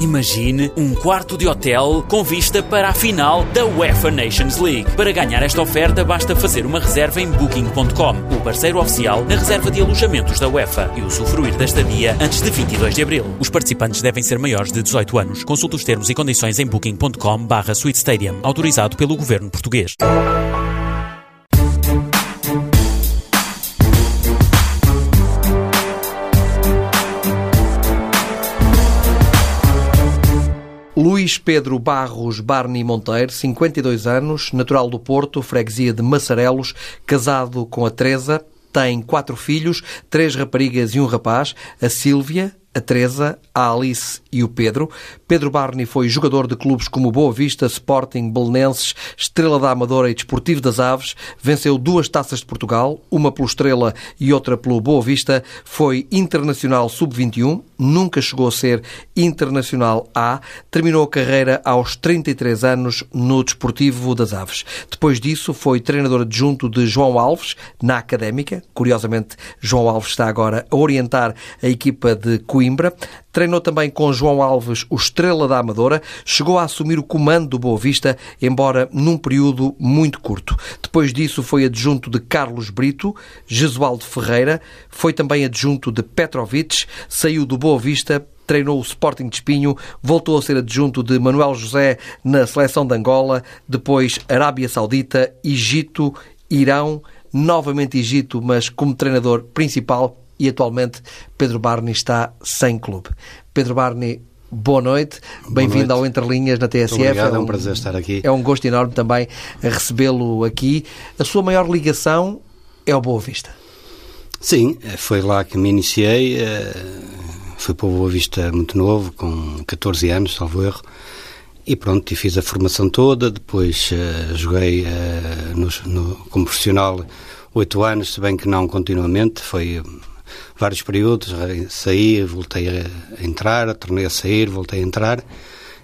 Imagine um quarto de hotel com vista para a final da UEFA Nations League. Para ganhar esta oferta, basta fazer uma reserva em Booking.com, o parceiro oficial na reserva de alojamentos da UEFA, e usufruir da estadia antes de 22 de abril. Os participantes devem ser maiores de 18 anos. Consulte os termos e condições em Booking.com/barra Suite Stadium, autorizado pelo governo português. Luís Pedro Barros Barney Monteiro, 52 anos, natural do Porto, freguesia de Massarelos, casado com a Teresa, tem quatro filhos, três raparigas e um rapaz, a Sílvia, a Teresa, a Alice e o Pedro. Pedro Barney foi jogador de clubes como Boa Vista, Sporting, Belenenses, Estrela da Amadora e Desportivo das Aves. Venceu duas taças de Portugal, uma pelo Estrela e outra pelo Boa Vista. Foi internacional sub-21, nunca chegou a ser internacional A. Terminou a carreira aos 33 anos no Desportivo das Aves. Depois disso, foi treinador adjunto de João Alves na Académica. Curiosamente, João Alves está agora a orientar a equipa de Coimbra. Treinou também com João Alves o Estrela da Amadora. Chegou a assumir o comando do Boa Vista, embora num período muito curto. Depois disso foi adjunto de Carlos Brito, Jesualdo Ferreira. Foi também adjunto de Petrovic. Saiu do Boa Vista treinou o Sporting de Espinho, voltou a ser adjunto de Manuel José na seleção de Angola, depois Arábia Saudita, Egito, Irão, novamente Egito, mas como treinador principal e atualmente Pedro Barney está sem clube. Pedro Barney, boa noite, bem-vindo ao Entre Linhas na TSF. Muito obrigado, é um, é um prazer estar aqui. É um gosto enorme também recebê-lo aqui. A sua maior ligação é ao Boa Vista. Sim, foi lá que me iniciei. Fui para o Boa Vista muito novo, com 14 anos, salvo erro. E pronto, fiz a formação toda. Depois uh, joguei no, no, como profissional oito anos, se bem que não continuamente. Foi vários períodos, saí, voltei a entrar, tornei a sair, voltei a entrar.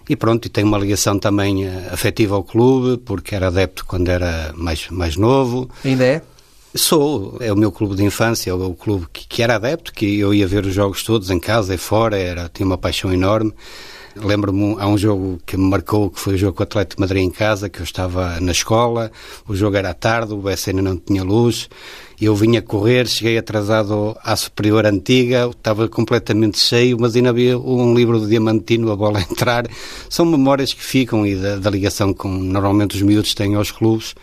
E pronto, e tenho uma ligação também eh, afetiva ao clube, porque era adepto quando era mais, mais novo. Ainda é? Sou, é o meu clube de infância, é o clube que, que era adepto, que eu ia ver os jogos todos em casa e fora, era, tinha uma paixão enorme. Lembro-me, há um jogo que me marcou, que foi o jogo com o Atlético de Madrid em casa, que eu estava na escola, o jogo era à tarde, o BSN não tinha luz, eu vinha correr, cheguei atrasado à superior antiga, estava completamente cheio, mas ainda havia um livro do Diamantino, a bola a entrar. São memórias que ficam e da, da ligação que normalmente os miúdos têm aos clubes.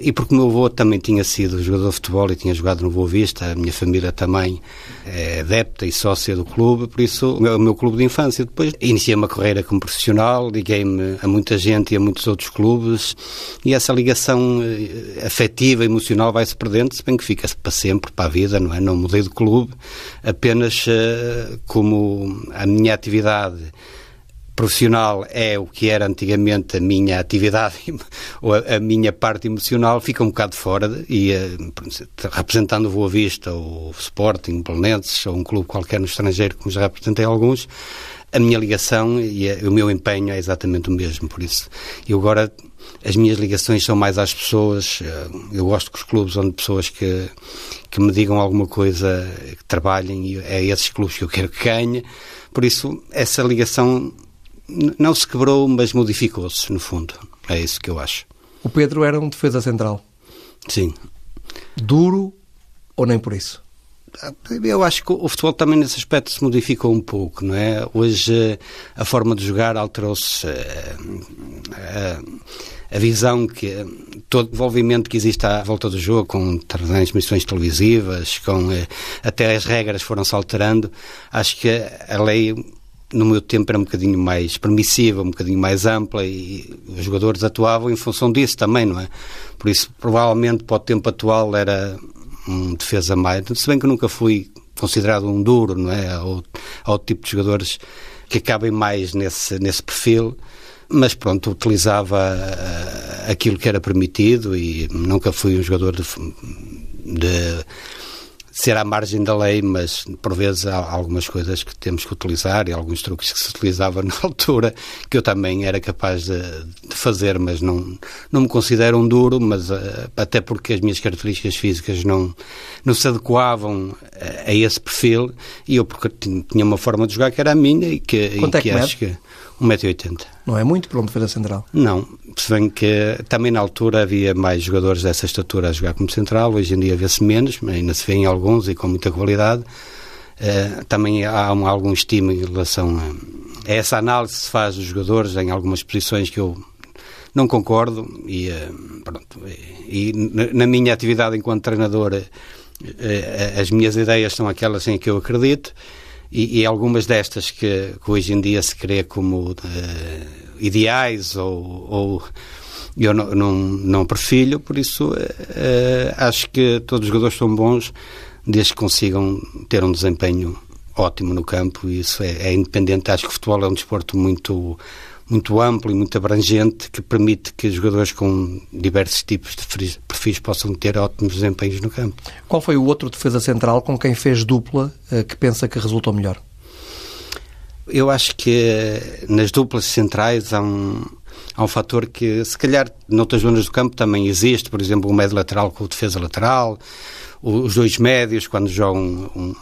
E porque o meu avô também tinha sido jogador de futebol e tinha jogado no Boa Vista, a minha família também é adepta e sócia do clube, por isso o meu, o meu clube de infância. Depois iniciei uma carreira como profissional, liguei-me a muita gente e a muitos outros clubes e essa ligação eh, afetiva, emocional vai-se perdendo, se bem que fica para sempre, para a vida, não é? Não mudei de clube, apenas uh, como a minha atividade profissional é o que era antigamente a minha atividade ou a, a minha parte emocional fica um bocado fora e uh, representando o Boa Vista ou o Sporting, Belenenses ou um clube qualquer no estrangeiro, como já representei alguns, a minha ligação e a, o meu empenho é exatamente o mesmo, por isso. E agora as minhas ligações são mais às pessoas, eh, eu gosto que os clubes onde pessoas que, que me digam alguma coisa, que trabalhem, e é esses clubes que eu quero que ganhe, por isso essa ligação não se quebrou, mas modificou-se, no fundo. É isso que eu acho. O Pedro era um defesa central. Sim. Duro ou nem por isso? Eu acho que o futebol também nesse aspecto se modificou um pouco, não é? Hoje a forma de jogar alterou-se. Eh, a, a, visão que. todo o envolvimento que existe à volta do jogo, com transmissões televisivas, com. Eh, até as regras foram-se alterando. Acho que a lei no meu tempo era um bocadinho mais permissiva, um bocadinho mais ampla e os jogadores atuavam em função disso também, não é? Por isso, provavelmente, para o tempo atual era um defesa mais. Se bem que eu nunca fui considerado um duro, não é? Ao, ao tipo de jogadores que acabem mais nesse, nesse perfil. Mas pronto, utilizava uh, aquilo que era permitido e nunca fui um jogador de, de ser à margem da lei, mas por vezes há algumas coisas que temos que utilizar e alguns truques que se utilizavam na altura que eu também era capaz de, de fazer, mas não, não me considero um duro, mas uh, até porque as minhas características físicas não, não se adequavam a, a esse perfil e eu porque tinha uma forma de jogar que era a minha e que, e é que, que acho que 1,80m. Não é muito para uma defesa central? Não. Se bem que também na altura havia mais jogadores dessa estatura a jogar como central, hoje em dia vê-se menos, mas ainda se vêem alguns e com muita qualidade. Uh, também há um, algum estímulo em relação a, a, essa análise que se faz dos jogadores em algumas posições que eu não concordo e, uh, pronto, e, e, na minha atividade enquanto treinador uh, as minhas ideias são aquelas em que eu acredito e, e algumas destas que, que, hoje em dia se crê como uh, ideais ou, ou eu não, não, não perfilho, por isso uh, acho que todos os jogadores são bons desde que consigam ter um desempenho ótimo no campo e isso é, é independente. Acho que o futebol é um desporto muito muito amplo e muito abrangente que permite que jogadores com diversos tipos de perfis possam ter ótimos desempenhos no campo. Qual foi o outro defesa central com quem fez dupla eh, que pensa que resultou melhor? Eu acho que eh, nas duplas centrais há um, há um fator que, se calhar, noutras zonas do campo também existe, por exemplo, o médio lateral com o defesa lateral, os dois médios quando jogam um,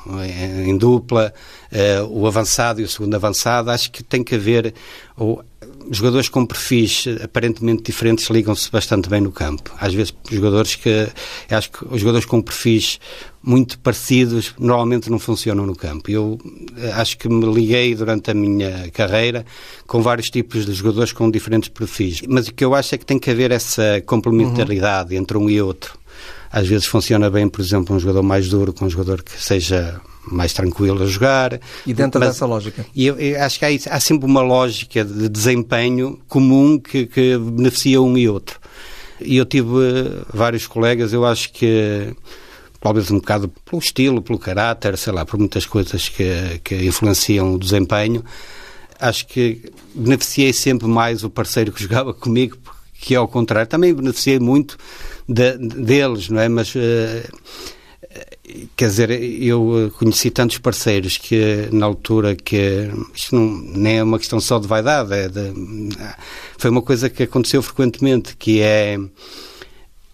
em dupla, uh, o avançado e o segundo avançado, acho que tem que haver ou, jogadores com perfis aparentemente diferentes ligam-se bastante bem no campo. Às vezes jogadores que acho que os jogadores com perfis muito parecidos normalmente não funcionam no campo. Eu eh, acho que me liguei durante a minha carreira com vários tipos de jogadores com diferentes perfis, mas o que eu acho é que tem que haver essa complementaridade uhum. entre um e outro. Às vezes funciona bem, por exemplo, um jogador mais duro com um jogador que seja mais tranquilo a jogar. E dentro mas, dessa lógica? E eu, eu, acho que há, há, sempre uma lógica de desempenho comum que, que beneficia um e outro. E eu tive eh, vários colegas, eu acho que talvez um bocado pelo estilo, pelo caráter, sei lá, por muitas coisas que, que influenciam o desempenho, acho que beneficiei sempre mais o parceiro que jogava comigo, que ao contrário, também beneficiei muito de, deles, não é? Mas uh, quer dizer, eu conheci tantos parceiros que na altura que isto não, nem é uma questão só de vaidade, é de, foi uma coisa que aconteceu frequentemente, que é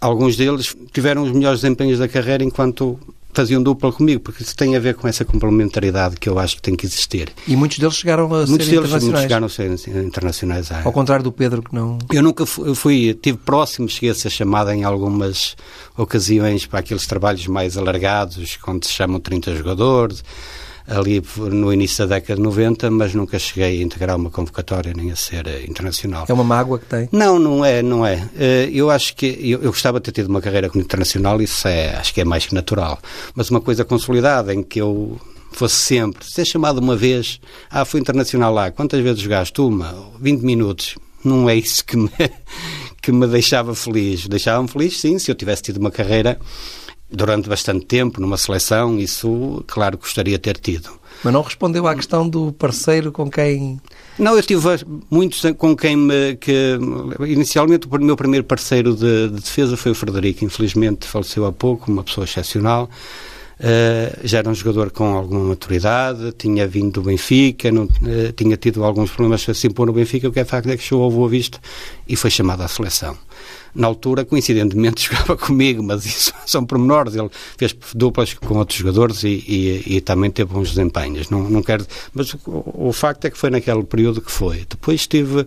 alguns deles tiveram os melhores desempenhos da carreira enquanto faziam dupla comigo, porque isso tem a ver com essa complementaridade que eu acho que tem que existir. E muitos deles chegaram a muitos ser deles, internacionais? Muitos chegaram a ser internacionais. Ao contrário do Pedro, que não... Eu nunca fui, fui tive próximo, cheguei a ser chamado em algumas ocasiões para aqueles trabalhos mais alargados, quando se chamam 30 jogadores, ali no início da década de 90, mas nunca cheguei a integrar uma convocatória nem a ser eh, internacional. É uma mágoa que tem? Não, não é, não é. Eh, eu acho que eu, eu gostava de ter tido uma carreira como internacional, isso é, acho que é mais que natural. Mas uma coisa consolidada em que eu fosse sempre, ser chamado uma vez, ah, fui internacional lá, quantas vezes jogaste? Uma, 20 minutos. Não é isso que me, que me deixava feliz. Deixava-me feliz, sim, se eu tivesse tido uma carreira durante bastante tempo numa seleção, isso, claro, gostaria de ter tido. Mas não respondeu à questão do parceiro com quem. Não, eu tive muitos com quem me. Que, inicialmente, o meu primeiro parceiro de, de defesa foi o Frederico. Infelizmente, faleceu há pouco, uma pessoa excepcional. Uh, já era um jogador com alguma maturidade, tinha vindo do Benfica, não, uh, tinha tido alguns problemas a se impor no Benfica, o que é facto é que chegou ao Boa Vista e foi chamado à seleção na altura, coincidentemente, jogava comigo, mas isso são pormenores. Ele fez duplas com outros jogadores e, e, e também teve bons desempenhos. Não, não quero, mas o, o, facto é que foi naquele período que foi. Depois tive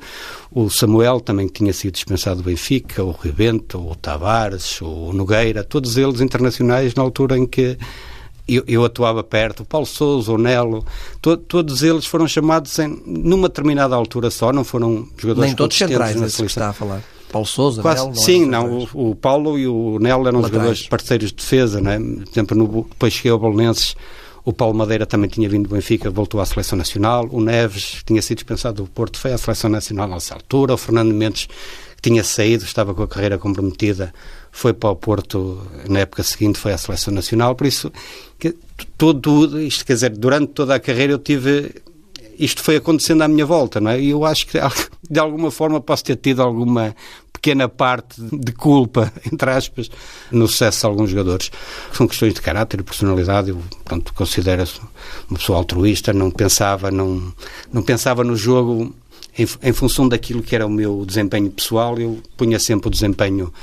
o Samuel, também que tinha sido dispensado do Benfica, o Rebento, o Tavares, o Nogueira, todos eles internacionais na altura em que eu, eu, atuava perto, o Paulo Souza, o Nelo, to, todos eles foram chamados em, numa determinada altura só, não foram jogadores Nem todos centrais, na que está a falar. Paulo Souza, Quase, Nel, não Sim, não, o, o, Paulo e o Nel eram jogadores parceiros de defesa, né? por exemplo, no, depois cheguei ao Bolonenses, o Paulo Madeira também tinha vindo do Benfica, voltou à Seleção Nacional, o Neves tinha sido dispensado do Porto, foi à Seleção Nacional nessa altura, o Fernando Mendes tinha saído, estava com a carreira comprometida, foi para o Porto na época seguinte, foi à Seleção Nacional, por isso, que, todo isto, quer dizer, durante toda a carreira eu tive isto foi acontecendo à minha volta, não é? E eu acho que de alguma forma posso ter tido alguma pequena parte de culpa, entre aspas, no sucesso de alguns jogadores. São questões de caráter e personalidade. Eu, pronto, considero-se uma pessoa altruísta, não pensava, não, não pensava no jogo em, em função daquilo que era o meu desempenho pessoal, eu punha sempre o desempenho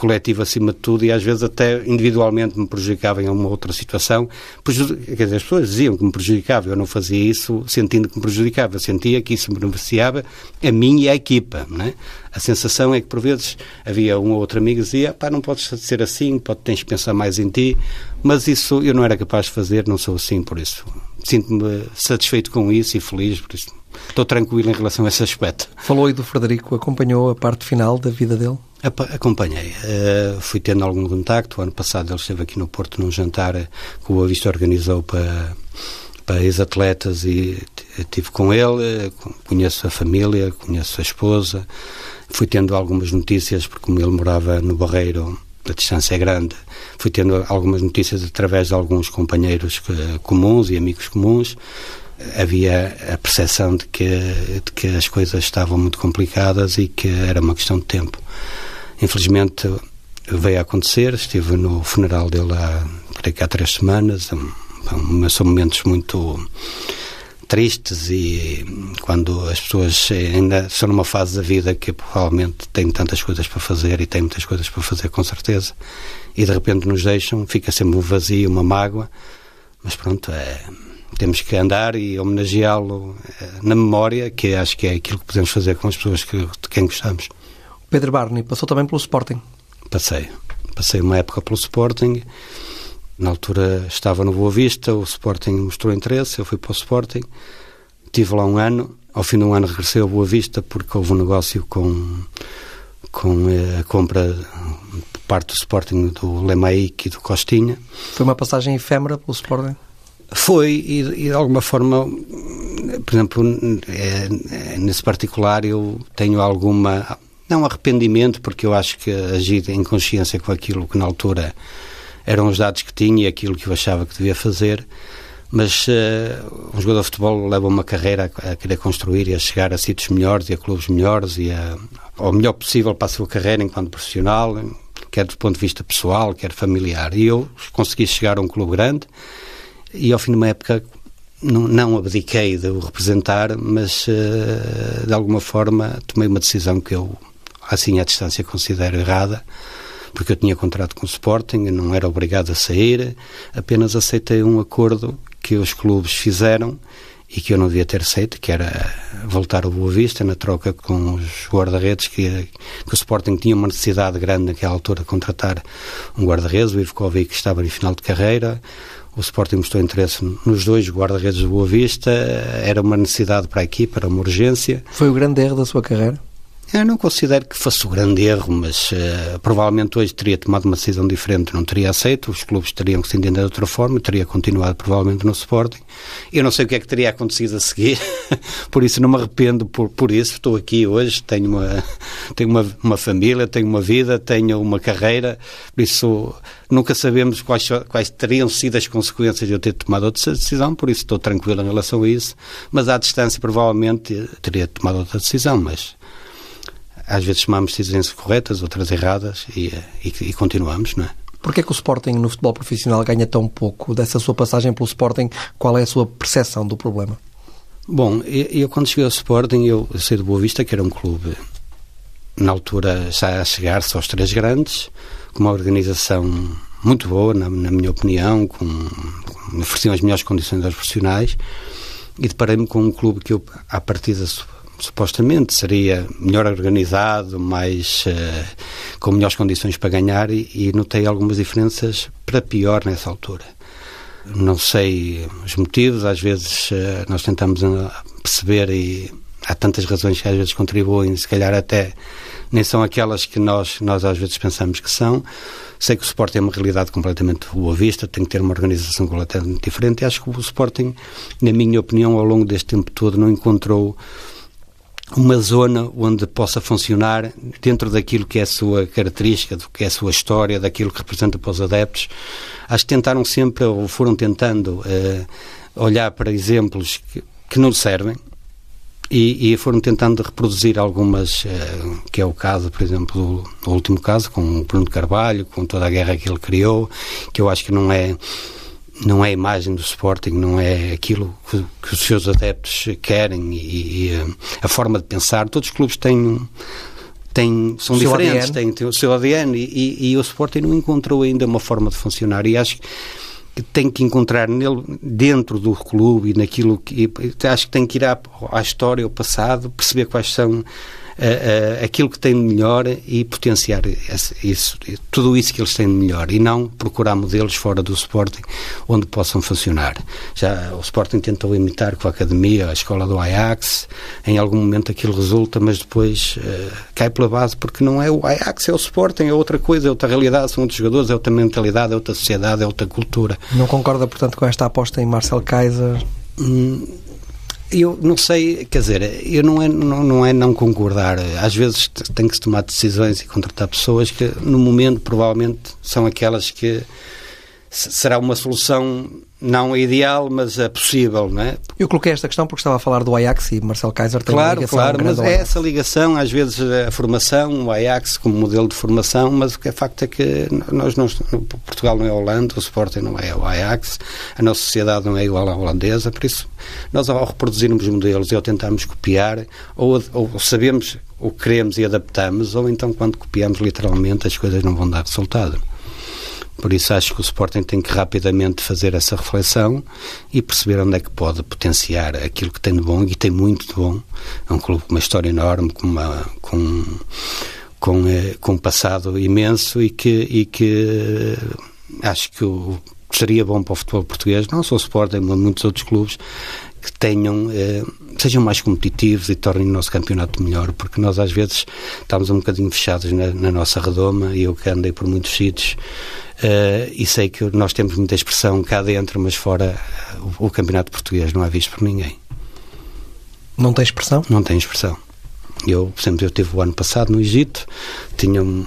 coletivo acima de tudo e às vezes até individualmente me prejudicava em uma outra situação. Quer dizer, as pessoas diziam que me prejudicava, eu não fazia isso sentindo que me prejudicava, eu sentia que isso beneficiava a mim e a equipa. Não é? A sensação é que por vezes havia um ou outro amigo que dizia pá, não podes ser assim, pode, tens de pensar mais em ti, mas isso eu não era capaz de fazer, não sou assim por isso. Sinto-me satisfeito com isso e feliz por isso. Estou tranquilo em relação a esse aspecto. Falou aí do Frederico, acompanhou a parte final da vida dele? Acompanhei. Uh, fui tendo algum contacto. O ano passado ele esteve aqui no Porto num jantar que o Avista organizou para, para ex-atletas e estive com ele. Conheço a família, conheço a esposa. Fui tendo algumas notícias, porque como ele morava no Barreiro, a distância é grande, fui tendo algumas notícias através de alguns companheiros comuns e amigos comuns. Havia a percepção de que, de que as coisas estavam muito complicadas e que era uma questão de tempo. Infelizmente veio a acontecer, estive no funeral dele há, há três semanas, são momentos muito tristes e quando as pessoas ainda são numa fase da vida que provavelmente têm tantas coisas para fazer e têm muitas coisas para fazer com certeza e de repente nos deixam, fica sempre um vazio, uma mágoa, mas pronto, é, temos que andar e homenageá-lo eh, na memória, que acho que é aquilo que podemos fazer com as pessoas que, de quem gostamos. Pedro Barney passou também pelo Sporting? Passei. Passei uma época pelo Sporting. Na altura estava no Boa Vista, o Sporting mostrou interesse, eu fui para o Sporting. Tive lá um ano. Ao fim de um ano regressei ao Boa Vista porque houve um negócio com, com eh, a compra por parte do Sporting do Lemaique e do Costinha. Foi uma passagem efêmera pelo Sporting? Foi, e, e, de alguma forma, por exemplo, é, é, nesse particular eu tenho alguma não arrependimento, porque eu acho que agi em consciência com aquilo que na altura eram os dados que tinha e aquilo que eu achava que devia fazer. Mas uh, um jogador de futebol leva uma carreira a, querer construir e a chegar a sítios melhores e a clubes melhores e a, ao melhor possível para a sua carreira enquanto profissional, quer do ponto de vista pessoal, quer familiar. E eu consegui chegar a um clube grande e ao fim de uma época não, não abdiquei de o representar, mas uh, de alguma forma tomei uma decisão que eu assim à distância considero errada, porque eu tinha contrato com o Sporting, não era obrigado a sair, apenas aceitei um acordo que os clubes fizeram e que eu não devia ter aceito, que era voltar ao Boa Vista na troca com os guarda-redes, que, que, o Sporting tinha uma necessidade grande naquela altura de contratar um guarda-redes, o Ivkovic estava em final de carreira, o Sporting mostrou interesse nos dois guarda-redes do Boa Vista, era uma necessidade para a equipa, era uma urgência. Foi o grande erro da sua carreira? Eu não considero que fosse o grande erro, mas uh, provavelmente hoje teria tomado uma decisão diferente, não teria aceito, os clubes teriam que se entender de outra forma, teria continuado provavelmente no Sporting. Eu não sei o que é que teria acontecido a seguir, por isso não me arrependo por, por isso. Estou aqui hoje, tenho, uma, tenho uma, uma família, tenho uma vida, tenho uma carreira, por isso nunca sabemos quais, quais teriam sido as consequências de eu ter tomado outra decisão, por isso estou tranquilo em relação a isso, mas à distância provavelmente teria tomado outra decisão, mas às vezes tomamos decisões corretas, outras erradas e, e, e continuamos, não é? Porquê é que o Sporting no futebol profissional ganha tão pouco? Dessa sua passagem pelo Sporting, qual é a sua percepção do problema? Bom, eu, eu quando cheguei ao Sporting, eu, eu saí do Boa Vista, que era um clube, na altura, já a chegar-se aos três grandes, com uma organização muito boa, na, na minha opinião, com, com ofereciam as melhores condições aos profissionais, e deparei-me com um clube que eu, à partida, supostamente seria melhor organizado, mais uh, com melhores condições para ganhar e, e, notei algumas diferenças para pior nessa altura. Não sei os motivos, às vezes uh, nós tentamos uh, perceber e há tantas razões que às vezes contribuem, se calhar até nem são aquelas que nós, nós às vezes pensamos que são. Sei que o Sporting é uma realidade completamente boa vista, tem que ter uma organização completamente diferente e acho que o Sporting, na minha opinião, ao longo deste tempo todo não encontrou uma zona onde possa funcionar dentro daquilo que é a sua característica, do que é a sua história, daquilo que representa para os adeptos. Acho que tentaram sempre, ou foram tentando, uh, olhar para exemplos que, que não servem, e, e, foram tentando reproduzir algumas, uh, que é o caso, por exemplo, do, último caso, com o Bruno Carvalho, com toda a guerra que ele criou, que eu acho que não é não é a imagem do Sporting, não é aquilo que, que os seus adeptos querem e, e, eh, a forma de pensar. Todos os clubes têm, têm são diferentes, têm, têm, o seu ADN e, e, e, o Sporting não encontrou ainda uma forma de funcionar e acho que tem que encontrar nele, dentro do clube e naquilo que. Acho que tem que ir à, à história, ao passado, perceber quais são uh, aquilo que tem de melhor e potenciar isso, tudo isso que eles têm de melhor e não procurar modelos fora do Sporting onde possam funcionar. Já o Sporting tentou imitar com a academia, a escola do Ajax, em algum momento aquilo resulta, mas depois uh, cai pela base porque não é o Ajax, é o Sporting, é outra coisa, é outra realidade, são outros jogadores, é outra mentalidade, é outra sociedade, é outra cultura. Não concorda, portanto, com esta aposta em Marcel Kaiser? Hum, eu não sei, quer dizer, eu não é não, não é não concordar. Às vezes tem que se tomar decisões e contratar pessoas que, no momento, provavelmente são aquelas que será uma solução não ideal, mas é possível, não é? Eu coloquei esta questão porque estava a falar do Ajax e Marcel Kaiser tem claro, uma ligação Claro, mas é essa ligação, às vezes a formação, o Ajax como modelo de formação, mas o que é facto é que nós não, Portugal não é Holanda, o Sporting não é o Ajax, a nossa sociedade não é igual à holandesa, por isso nós ao reproduzirmos modelos e ao tentarmos copiar, ou, ou sabemos o que queremos e adaptamos, ou então quando copiamos literalmente as coisas não vão dar resultado. Por isso acho que o Sporting tem que rapidamente fazer essa reflexão e perceber onde é que pode potenciar aquilo que tem de bom e tem muito de bom. É um clube com uma história enorme, com, uma, com, com, eh, com um passado imenso e que, e que eh, acho que seria bom para o futebol português, não só o Sporting, mas muitos outros clubes, que tenham, eh, sejam mais competitivos e tornem o nosso campeonato melhor, porque nós às vezes estamos um bocadinho fechados na, na nossa redoma e eu que andei por muitos sítios uh, e sei que nós temos muita expressão cá dentro, mas fora o, o campeonato português não é visto por ninguém. Não tem expressão? Não tem expressão. Eu, por exemplo, eu tive o ano passado no Egito, tinha um,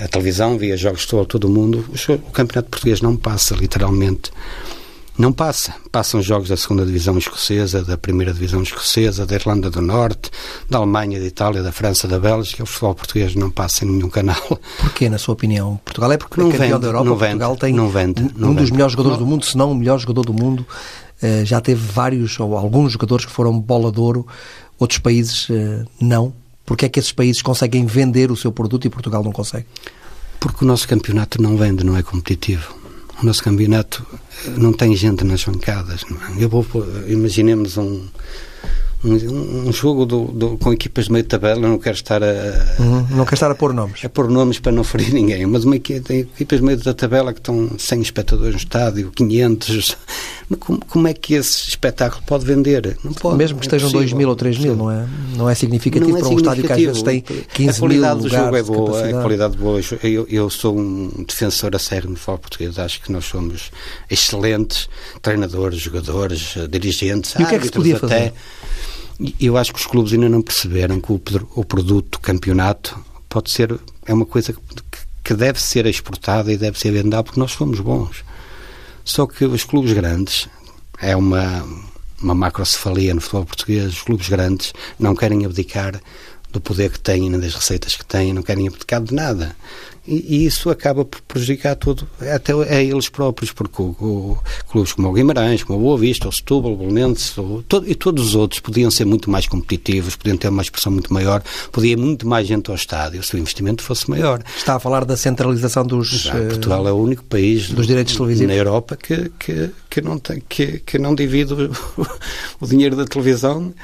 a televisão, via jogos todo, todo o mundo, o campeonato português não passa, literalmente não passa. Passam jogos da segunda divisão escocesa, da primeira divisão escocesa, da Irlanda do Norte, da Alemanha, da Itália, da França, da Bélgica. O futebol português não passa em nenhum canal. Porquê, na sua opinião? Portugal é porque não é campeão vende, da Europa. Não vende, Portugal tem não vende, não um vende. dos melhores jogadores não. do mundo, se não o melhor jogador do mundo. Uh, já teve vários ou alguns jogadores que foram bola de ouro, outros países uh, não. Porque é que esses países conseguem vender o seu produto e Portugal não consegue? Porque o nosso campeonato não vende, não é competitivo o nosso campeonato não tem gente nas bancadas. É? Eu vou, imaginemos um, um, um jogo do, do, com equipas de meio de tabela, não quero estar a. Uhum, não quero estar a pôr nomes. A pôr nomes para não ferir ninguém, mas uma equipa, tem equipas de meio da tabela que estão 100 espectadores no estádio, 500. Como, como é que esse espetáculo pode vender? Não pode. Mesmo que é estejam 2 mil ou 3 mil, não é, não é significativo não é para um estádio que às vezes tem 15 A qualidade do jogo é boa, a qualidade boa. Eu, eu sou um defensor a sério no futebol português. Acho que nós somos excelentes treinadores, jogadores, dirigentes, e o que é que se podia até. fazer? Eu acho que os clubes ainda não perceberam que o, o produto campeonato pode ser é uma coisa que, deve ser exportada e deve ser vendada porque nós somos bons. Só que os clubes grandes é uma uma macrocefalia no futebol português. Os clubes grandes não querem abdicar do poder que têm, nem das receitas que têm, não querem abdicar de nada. E, e, isso acaba por prejudicar tudo, até a eles próprios, porque o, o, clubes como o Guimarães, como o Boa Vista, o Setúbal, o Bolonense todo, e todos os outros podiam ser muito mais competitivos, podiam ter uma expressão muito maior, podia muito mais gente ao estádio se o investimento fosse maior. Está a falar da centralização dos... Já, Portugal é o único país dos direitos televisivos na Europa que, que, que, não, tem, que, que não divide o, dinheiro da televisão,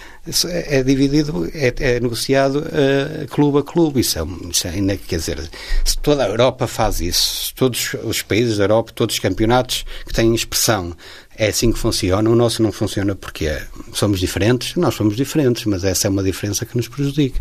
é, é dividido, é, é negociado uh, clube a clube. Isso é, isso é ainda, quer dizer, se toda a Europa faz isso. Todos os países da Europa, todos os campeonatos que têm expressão, é assim que funciona. O nosso não funciona porque somos diferentes. Nós somos diferentes, mas essa é uma diferença que nos prejudica.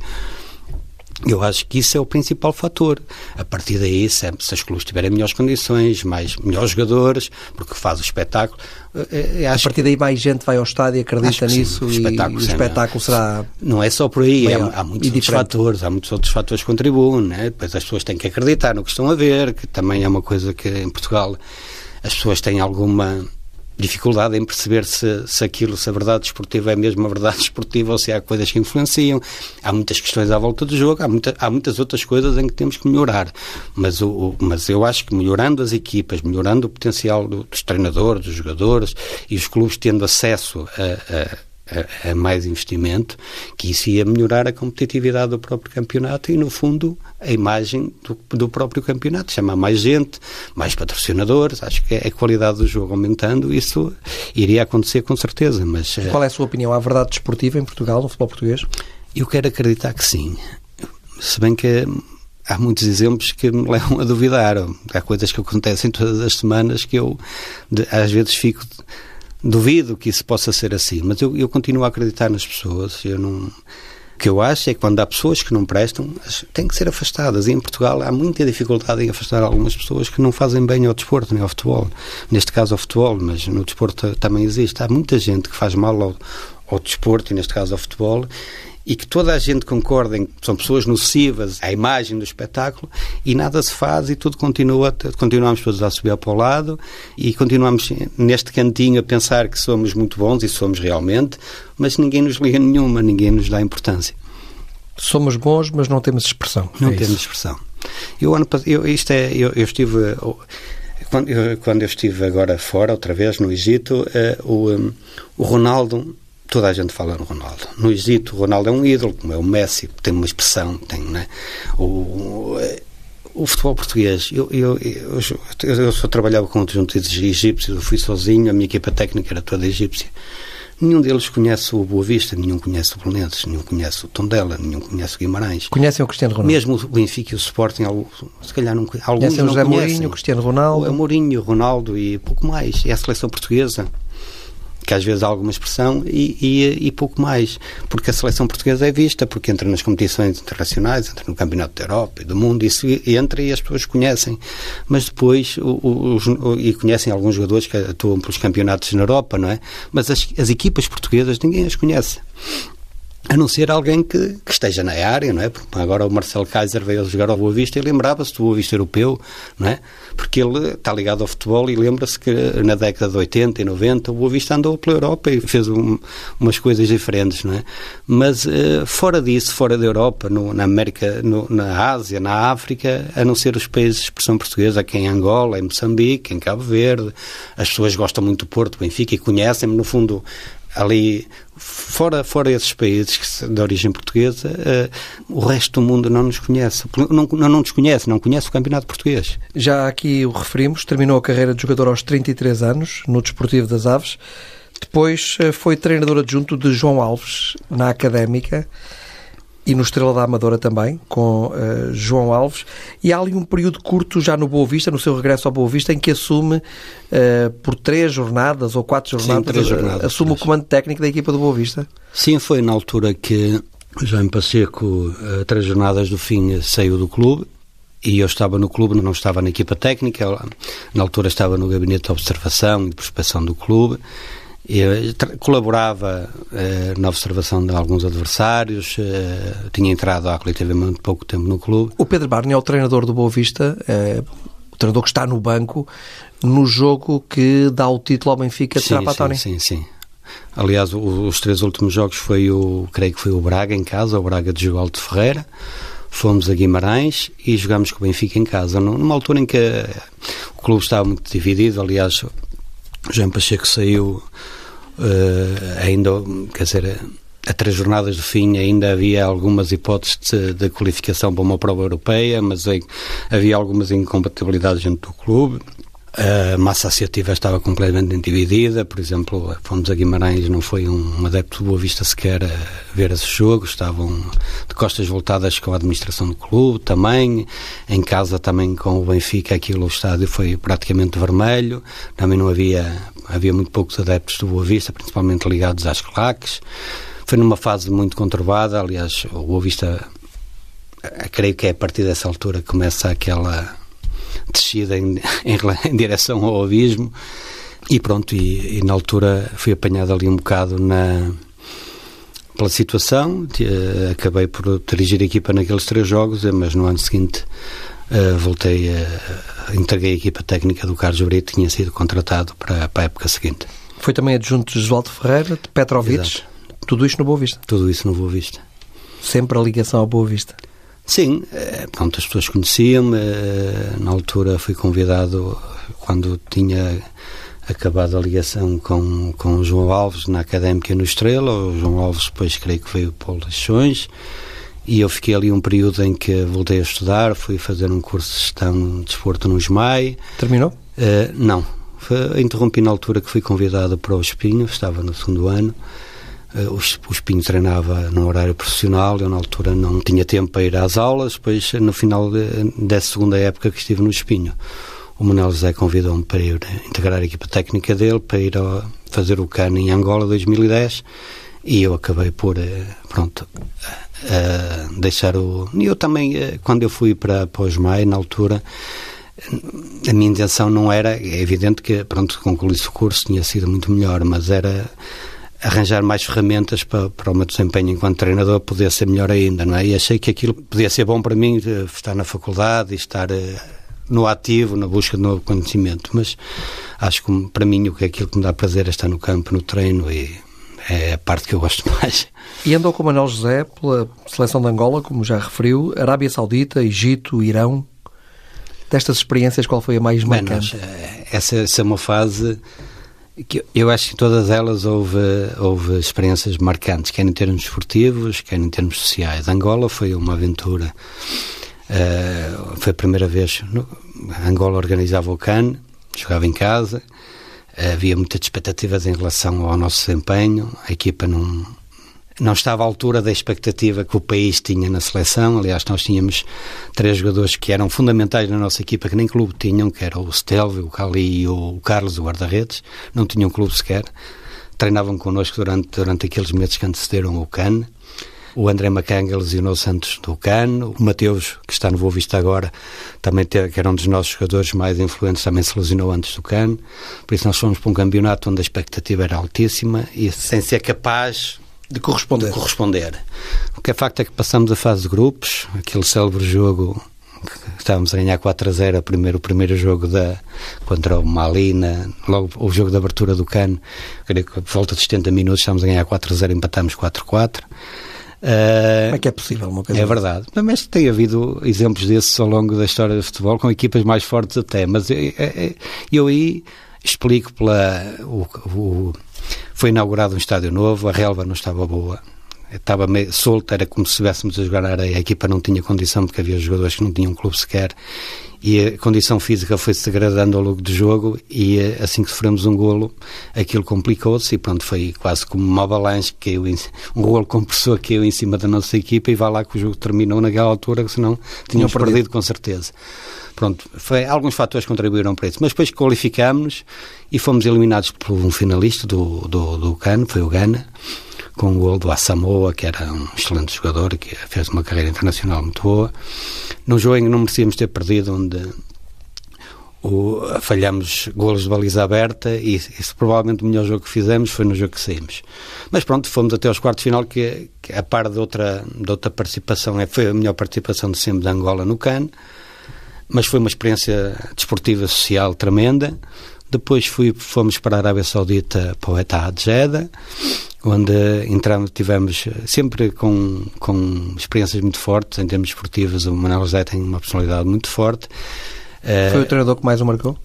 Eu acho que isso é o principal fator. A partir daí, se, se as clubes tiverem melhores condições, mais, melhores jogadores, porque faz o espetáculo. Eh, eh, a partir daí, mais gente vai ao estádio e acredita nisso o e, espetáculo, e o espetáculo será. Não é só por aí, há, há, muitos outros fatores, há muitos outros fatores que contribuem. Né? Depois as pessoas têm que acreditar no que estão a ver, que também é uma coisa que em Portugal as pessoas têm alguma dificuldade em perceber se, se aquilo, se a verdade esportiva é mesmo a verdade esportiva ou se há coisas que influenciam. Há muitas questões à volta do jogo, há, muita, há muitas outras coisas em que temos que melhorar. Mas, o, o, mas eu acho que melhorando as equipas, melhorando o potencial do, dos treinadores, dos jogadores e os clubes tendo acesso a, a a, a, mais investimento, que isso ia melhorar a competitividade do próprio campeonato e, no fundo, a imagem do, do próprio campeonato. Chamar mais gente, mais patrocinadores, acho que é a qualidade do jogo aumentando, isso iria acontecer com certeza. Mas, Qual é a sua opinião? Há verdade desportiva em Portugal, no futebol português? Eu quero acreditar que sim. Se bem que há muitos exemplos que me levam a duvidar. Há coisas que acontecem todas as semanas que eu, às vezes, fico duvido que isso possa ser assim, mas eu, eu continuo a acreditar nas pessoas. Eu não, o que eu acho é que quando há pessoas que não prestam, têm que ser afastadas. E em Portugal há muita dificuldade em afastar algumas pessoas que não fazem bem ao desporto, nem ao futebol. Neste caso ao futebol, mas no desporto também existe. Há muita gente que faz mal ao, ao desporto, e neste caso ao futebol, e que toda a gente concorda em que são pessoas nocivas à imagem do espetáculo e nada se faz e tudo continua, continuamos todos a subir para o lado e continuamos neste cantinho a pensar que somos muito bons e somos realmente, mas ninguém nos liga nenhuma, ninguém nos dá importância. Somos bons, mas não temos expressão. Não é temos isso. expressão. Eu, ano, eu, isto é, eu, eu estive quando eu, quando eu estive agora fora, outra vez, no Egito, uh, o, um, o Ronaldo toda a gente fala no Ronaldo. No Egito, o Ronaldo é um ídolo, como é o Messi, tem uma expressão, tem, né? O, o futebol português, eu, eu, eu, eu só trabalhava com outros juntos egípcios, eu fui sozinho, a minha equipa técnica era toda egípcia. Nenhum deles conhece o Boa Vista, nenhum conhece o Belenenses, nenhum conhece o Tondela, nenhum conhece o Guimarães. Conhecem o Cristiano Ronaldo? Mesmo o Benfica e o Sporting, se calhar não alguns conhecem o José conhecem. Mourinho, o Cristiano Ronaldo. O Mourinho, o Ronaldo e pouco mais. É a seleção portuguesa que às vezes há alguma expressão e, e, e, pouco mais, porque a seleção portuguesa é vista, porque entra nas competições internacionais, entra no Campeonato da Europa e do mundo, isso entra e as pessoas conhecem, mas depois, o, o, e conhecem alguns jogadores que atuam pelos campeonatos na Europa, não é? Mas as, as equipas portuguesas ninguém as conhece a não ser alguém que, que, esteja na área, não é? Porque agora o Marcelo Kaiser veio jogar ao Boa Vista e lembrava-se do Boa Vista europeu, não é? Porque ele está ligado ao futebol e lembra-se que na década de 80 e 90 o Boa Vista andou pela Europa e fez um, umas coisas diferentes, não é? Mas uh, fora disso, fora da Europa, no, na América, no, na Ásia, na África, a não ser os países de expressão portuguesa, aqui em Angola, em Moçambique, em Cabo Verde, as pessoas gostam muito do Porto, Benfica e conhecem-me, no fundo, ali fora fora esses países de origem portuguesa uh, o resto do mundo não nos conhece. Não, não, não nos conhece não conhece o campeonato português. Já aqui o referimos terminou a carreira de jogador aos 33 anos no Desportivo das Aves. Depois eh, foi treinador adjunto de João Alves na Académica e no Estrela da Amadora também, com uh, João Alves. E há ali um período curto já no Boa Vista, no seu regresso ao Boa Vista, em que assume uh, por três jornadas ou quatro jornadas, Sim, três jornadas assume três. o comando técnico da equipa do Boa Vista. Sim, foi na altura que Jaime Pacheco, uh, três jornadas do fim, saiu do clube. E eu estava no clube, não estava na equipa técnica, na altura estava no gabinete de observação e de prospeção do clube eu colaborava eh, na observação de alguns adversários, eh, tinha entrado há relativamente pouco tempo no clube. O Pedro Barney é o treinador do Boa Vista, é, o treinador que está no banco no jogo que dá o título ao Benfica de Trapatoni. Sim, sim, sim. Aliás, o, os três últimos jogos foi o, creio que foi o Braga em casa, o Braga de Jogo Alto Ferreira. Fomos a Guimarães e jogámos com o Benfica em casa, numa altura em que o clube estava muito dividido. Aliás, o Jean Pacheco saiu uh, ainda, quer dizer, a três jornadas do fim ainda havia algumas hipóteses de, de qualificação para uma prova europeia, mas havia algumas incompatibilidades dentro do clube. A massa associativa estava completamente dividida, por exemplo, fomos a Guimarães, não foi um adepto de Boa Vista sequer a ver esse jogo, estavam de costas voltadas com a administração do clube também, em casa também com o Benfica, aquilo o estádio foi praticamente vermelho, também não havia, havia muito poucos adeptos do Boa Vista, principalmente ligados às claques. Foi numa fase muito conturbada, aliás, o Boa Vista, creio que é a partir dessa altura que começa aquela descida em, em, em direção ao abismo e pronto, e, e, na altura fui apanhado ali um bocado na pela situação, acabei por dirigir a equipa naqueles três jogos, mas no ano seguinte uh, voltei a. entreguei a equipa técnica do Carlos Brito, tinha sido contratado para, para a época seguinte. Foi também adjunto de Josualdo Ferreira, de Petrovic, Exato. tudo isto no Boa Vista? Tudo isso no Boa Vista. Sempre a ligação ao Boa Vista? Sim, eh, pronto, as pessoas conheciam-me, eh, na altura fui convidado quando tinha acabado a ligação com, com o João Alves na Académica no Estrela, o João Alves depois creio que veio para o Leixões, e eu fiquei ali um período em que voltei a estudar, fui fazer um curso de gestão de desporto no SMAI. Terminou? Uh, não, foi, interrompi na altura que fui convidado para o Espinho, estava no segundo ano, Uh, o, o Espinho treinava no horário profissional, eu na altura não tinha tempo para ir às aulas, depois no final de, dessa segunda época que estive no Espinho, o Manuel José convidou-me para ir integrar a equipa técnica dele, para ir a, fazer o CAN em Angola 2010 e eu acabei por, eh, pronto, uh, deixar o... Eu também, uh, quando eu fui para, para o SMAI, na altura, a minha intenção não era, é evidente que, pronto, concluísse o curso tinha sido muito melhor, mas era arranjar mais ferramentas para, para o meu desempenho enquanto treinador poder ser melhor ainda, não é? E achei que aquilo podia ser bom para mim, eh, estar na faculdade e estar uh, no ativo, na busca de novo conhecimento, mas acho que para mim o que é aquilo que me dá prazer é estar no campo, no treino e é a parte que eu gosto mais. E andou com o Manuel José pela seleção de Angola, como já referiu, Arábia Saudita, Egito, Irão. Destas experiências, qual foi a mais marcante? Eh, essa, essa é uma fase que eu acho que todas elas houve, houve experiências marcantes, quer em termos esportivos, quer em termos sociais. Angola foi uma aventura. Uh, foi a primeira vez. No, Angola organizava o CAN, jogava em casa, havia muitas expectativas em relação ao nosso desempenho. A equipa não, não estava à altura da expectativa que o país tinha na seleção. Aliás, nós tínhamos três jogadores que eram fundamentais na nossa equipa, que nem clube tinham, que o Stelvio, o Cali e o Carlos, o guarda-redes. Não tinham clube sequer. Treinavam connosco durante, durante aqueles meses que antecederam o CAN. O André Macanga lesionou Santos do CAN. O Mateus, que está no Boa Vista agora, também teve, que era um dos nossos jogadores mais influentes, também se lesionou antes do CAN. Por isso nós fomos para um campeonato onde a expectativa era altíssima e sem ser capaz de corresponder. De corresponder. O que é facto é que passamos a fase de grupos, aquele célebre jogo que estávamos a ganhar 4 a 0 primeiro, o primeiro jogo da, contra o Malina, logo o jogo de abertura do CAN, creio que por volta de 70 minutos estávamos a ganhar 4 a 0 empatamos 4 a 4. Uh, Como é que é possível uma coisa É verdade. Mas tem havido exemplos desses ao longo da história do futebol, com equipas mais fortes até. Mas eu, eu aí explico pela. O, o, foi inaugurado um estádio novo, a relva não estava boa, estava meio solta, era como se estivéssemos a jogar na areia. A equipa não tinha condição porque havia jogadores que não tinham clube sequer e a condição física foi se degradando ao longo do jogo e eh, assim que sofremos um golo, aquilo complicou-se e pronto, foi quase como uma avalanche que caiu em, um golo compressor que caiu em cima da nossa equipa e vai lá que o jogo terminou naquela altura, senão tinham perdido. perdido com certeza. Pronto, foi, alguns fatores contribuíram para isso. Mas depois qualificámos-nos e fomos eliminados por um finalista do, do, do CAN, foi o Gana, com o gol do Assamoa, que era um excelente jogador, que fez uma carreira internacional muito boa. Num jogo em que não merecíamos ter perdido, onde o, falhamos golos de baliza aberta e isso provavelmente o melhor jogo que fizemos foi no jogo que saímos. Mas pronto, fomos até aos quartos de final, que, que a par de outra, de outra participação, é, foi a melhor participação de sempre de Angola no CAN mas foi uma experiência desportiva social tremenda. Depois fui, fomos para a Arábia Saudita para o Etihad Jeddah, onde entramos, tivemos sempre com, com experiências muito fortes em termos esportivos. O Manuel José tem uma personalidade muito forte. Foi o treinador que mais o marcou?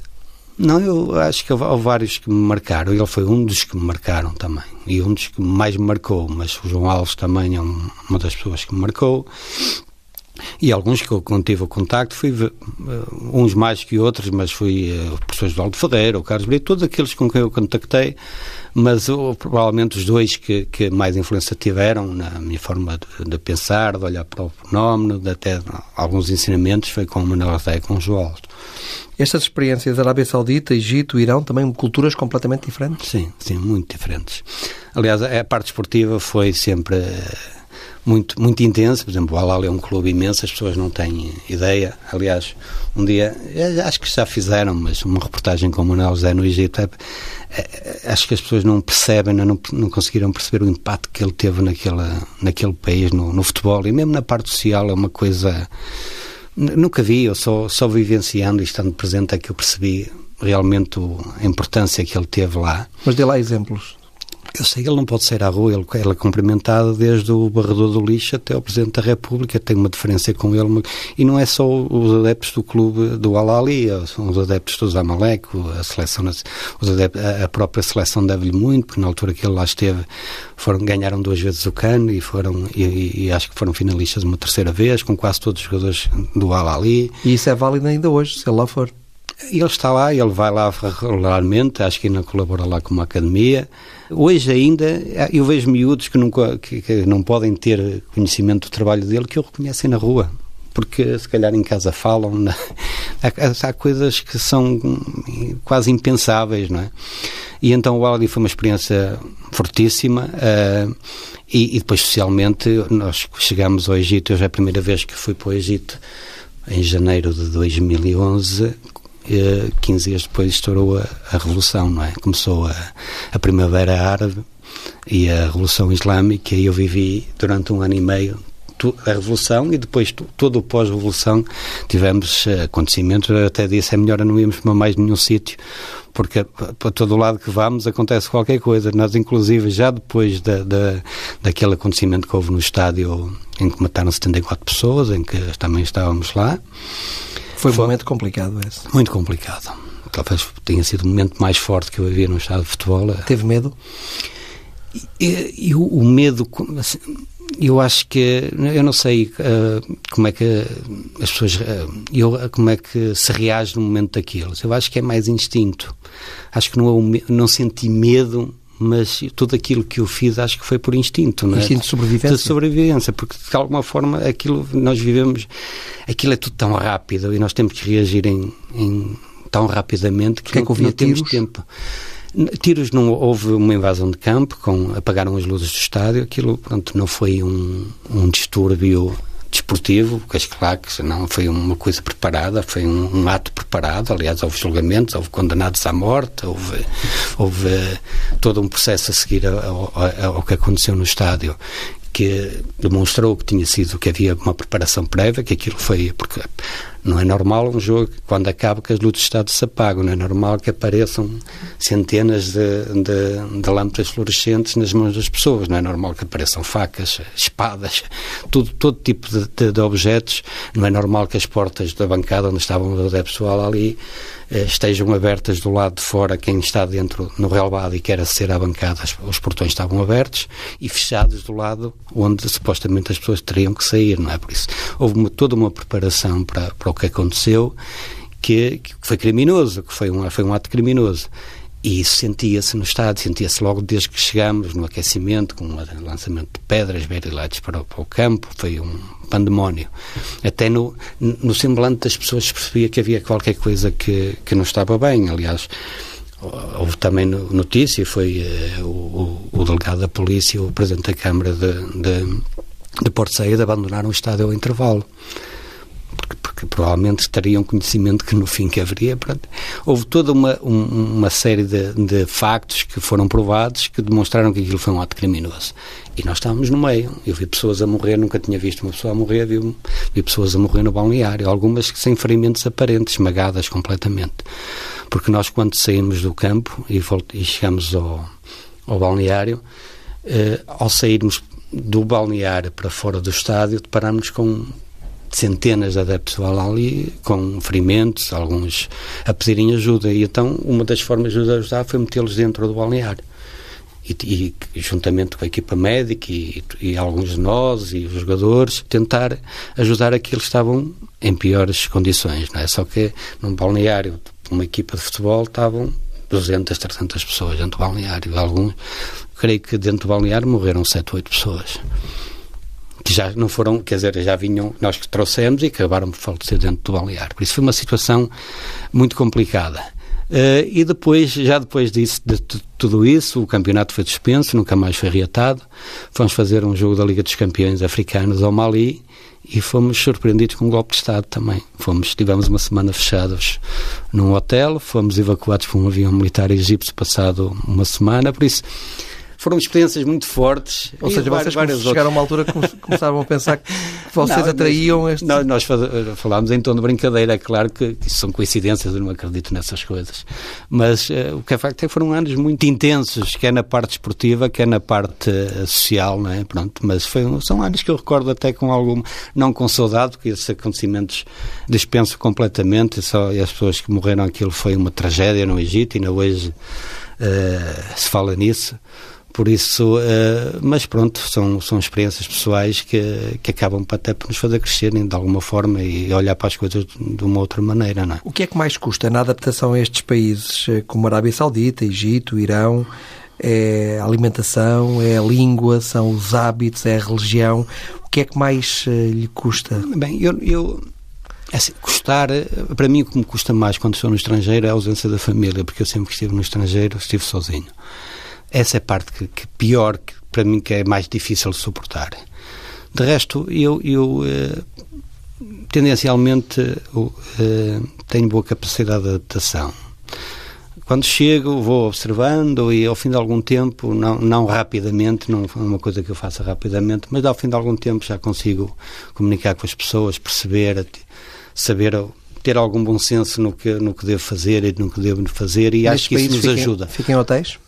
Não, eu acho que houve vários que me marcaram. Ele foi um dos que me marcaram também. E um dos que mais me marcou. Mas o João Alves também é uma das pessoas que me marcou. E alguns que eu tive o contacto, fui uh, uns mais que outros, mas fui uh, o professor Osvaldo Fadeira, o Carlos Brito, todos aqueles com quem eu contactei, mas uh, provavelmente os dois que, que, mais influência tiveram na minha forma de, de, pensar, de olhar para o fenómeno, de até alguns ensinamentos, foi com o Manuel Zé e com o João Aldo. Estas experiências, Arábia Saudita, Egito, Irão, também culturas completamente diferentes? Sim, sim, muito diferentes. Aliás, a parte esportiva foi sempre muito, muito intenso. Por exemplo, o Alal é um clube imenso, as pessoas não têm ideia. Aliás, um dia, eh, acho que já fizeram, mas uma reportagem com o Manuel José no Egito, é, é, acho que as pessoas não percebem, não, não conseguiram perceber o impacto que ele teve naquele, naquele país, no, no futebol e mesmo na parte social, é uma coisa Nunca vi, eu só, só vivenciando e estando presente é que eu percebi realmente a importância que ele teve lá. Mas dê lá exemplos. Eu sei que ele não pode sair à rua, ele, ele é cumprimentado desde o barredor do lixo até o Presidente da República, tem uma diferença com ele. E não é só os adeptos do clube do Al-Ali, são os adeptos do Zamalek, a, seleção, os adeptos, a própria seleção deve-lhe muito, porque na altura que ele lá esteve foram, ganharam duas vezes o CAN e, foram, e, e acho que foram finalistas uma terceira vez, com quase todos os jogadores do Al-Ali. E isso é válido ainda hoje, se ele lá for. Ele está lá, ele vai lá regularmente, acho que ainda colabora lá com uma academia. Hoje ainda eu vejo miúdos que, nunca, que, que não podem ter conhecimento do trabalho dele que o reconhecem na rua porque se calhar em casa falam, né? há, há, coisas que são quase impensáveis, não é? E então o Aldi foi uma experiência fortíssima uh, e, e, depois socialmente nós chegamos ao Egito, eu já é a primeira vez que fui para o Egito em janeiro de 2011 15 dias depois estourou a, a Revolução, não é? Começou a, a Primavera Árabe e a Revolução Islâmica e eu vivi durante um ano e meio a Revolução e depois todo o pós-Revolução tivemos eh, acontecimentos, eu até disse é melhor não irmos para mais nenhum sítio porque para todo lado que vamos acontece qualquer coisa. Nós, inclusive, já depois da, da, daquele acontecimento que houve no estádio em que mataram 74 pessoas, em que também estávamos lá, foi um momento complicado esse. Muito complicado. Talvez tenha sido o momento mais forte que eu havia no estado de futebol. Teve medo? E, e o, o, medo, assim, eu acho que, eu não sei uh, como é que as pessoas, uh, eu, como é que se reage no momento daquilo. Eu acho que é mais instinto. Acho que não, é não senti medo mas tudo aquilo que eu fiz acho que foi por instinto, não é? Instinto de sobrevivência. De sobrevivência, porque de alguma forma aquilo nós vivemos, aquilo é tudo tão rápido e nós temos que reagir em, em tão rapidamente que, que, é que não, não temos tempo. Tiros não houve uma invasão de campo, com, apagaram as luzes do estádio, aquilo pronto, não foi um, um distúrbio desportivo, com as claques, não foi uma coisa preparada, foi um, um, ato preparado. Aliás, houve julgamentos, houve condenados à morte, houve, houve todo um processo a seguir ao, ao, ao que aconteceu no estádio que demonstrou que tinha sido que havia uma preparação prévia, que aquilo foi porque não é normal um jogo quando acaba que as luzes de estado se apagam, não é normal que apareçam centenas de, de, de, lâmpadas fluorescentes nas mãos das pessoas, não é normal que apareçam facas, espadas, tudo, todo tipo de, de, de objetos, não é normal que as portas da bancada onde estavam os adeptos ali estejam abertas do lado de fora, quem está dentro no relvado e quer aceder à bancada, os portões estavam abertos e fechados do lado onde supostamente as pessoas teriam que sair, não é? Por isso, houve uma, toda uma preparação para, para o que aconteceu que, que foi criminoso, que foi um, foi um ato criminoso. E isso sentia-se no estádio, sentia-se logo desde que chegámos no aquecimento, com o lançamento de pedras, berilates para, para o campo, foi um pandemónio. Até no, no semblante das pessoas se percebia que havia qualquer coisa que, que não estava bem. Aliás, houve também notícia, foi uh, o, o, delegado da polícia, o presidente da Câmara de, de, de Porto Saída abandonaram o estádio ao intervalo que provavelmente teriam conhecimento que no fim que haveria. Pronto. Houve toda uma, um, uma série de, de, factos que foram provados que demonstraram que aquilo foi um ato criminoso. E nós estávamos no meio. Eu vi pessoas a morrer, nunca tinha visto uma pessoa a morrer, vi, vi pessoas a morrer no balneário, algumas sem ferimentos aparentes, esmagadas completamente. Porque nós, quando saímos do campo e, e chegamos ao, ao balneário, eh, ao sairmos do balneário para fora do estádio, deparámos com centenas de adeptos ao ali com ferimentos, alguns a pedirem ajuda. E então uma das formas de ajudar foi metê-los dentro do balneário. E, e, juntamente com a equipa médica e, e, alguns de nós e os jogadores tentar ajudar aqueles que estavam em piores condições, não é? Só que num balneário, uma equipa de futebol, estavam 200, 300 pessoas dentro do balneário. Alguns, creio que dentro do balneário morreram 7, 8 pessoas que já não foram, quer dizer, já vinham, nós que trouxemos e acabaram por falecer dentro do balneário. Por isso foi uma situação muito complicada. Uh, e depois, já depois disso, de tudo isso, o campeonato foi suspenso, nunca mais foi reatado. Fomos fazer um jogo da Liga dos Campeões Africanos ao Mali e fomos surpreendidos com um golpe de Estado também. Fomos, tivemos uma semana fechados num hotel, fomos evacuados por um avião militar egípcio passado uma semana, por isso foram experiências muito fortes. Ou seja, vocês chegaram a uma altura que começaram a pensar que vocês não, atraíam este... Nós, nós falámos em tom de brincadeira, é claro que isso são coincidências, eu não acredito nessas coisas. Mas uh, o que é facto é que foram anos muito intensos, quer na parte esportiva, quer na parte uh, social, não é? Pronto, mas foi, são anos que eu recordo até com algum, não com saudade, porque esses acontecimentos dispenso completamente, só, e as pessoas que morreram aquilo foi uma tragédia no Egito, e ainda hoje uh, se fala nisso. Por isso, uh, mas pronto, são, são experiências pessoais que, que acabam até por nos fazer crescer de alguma forma e olhar para as coisas de uma outra maneira, não é? O que é que mais custa na adaptação a estes países, eh, como Arábia Saudita, Egito, Irão? É a alimentação, é a língua, são os hábitos, é a religião. O que é que mais uh, lhe custa? Bem, eu, eu assim, custar, para mim o que me custa mais quando estou no estrangeiro é a ausência da família, porque eu sempre que estive no estrangeiro estive sozinho. Essa é a parte que, que pior, que, para mim, que é mais difícil de suportar. De resto, eu, eu eh, tendencialmente eh, tenho boa capacidade de adaptação. Quando chego, vou observando e ao fim de algum tempo, não, não rapidamente, não é uma coisa que eu faça rapidamente, mas ao fim de algum tempo já consigo comunicar com as pessoas, perceber, saber ter algum bom senso no que, no que devo fazer e no que devo fazer e acho que isso nos ajuda. Fiquem em hotéis?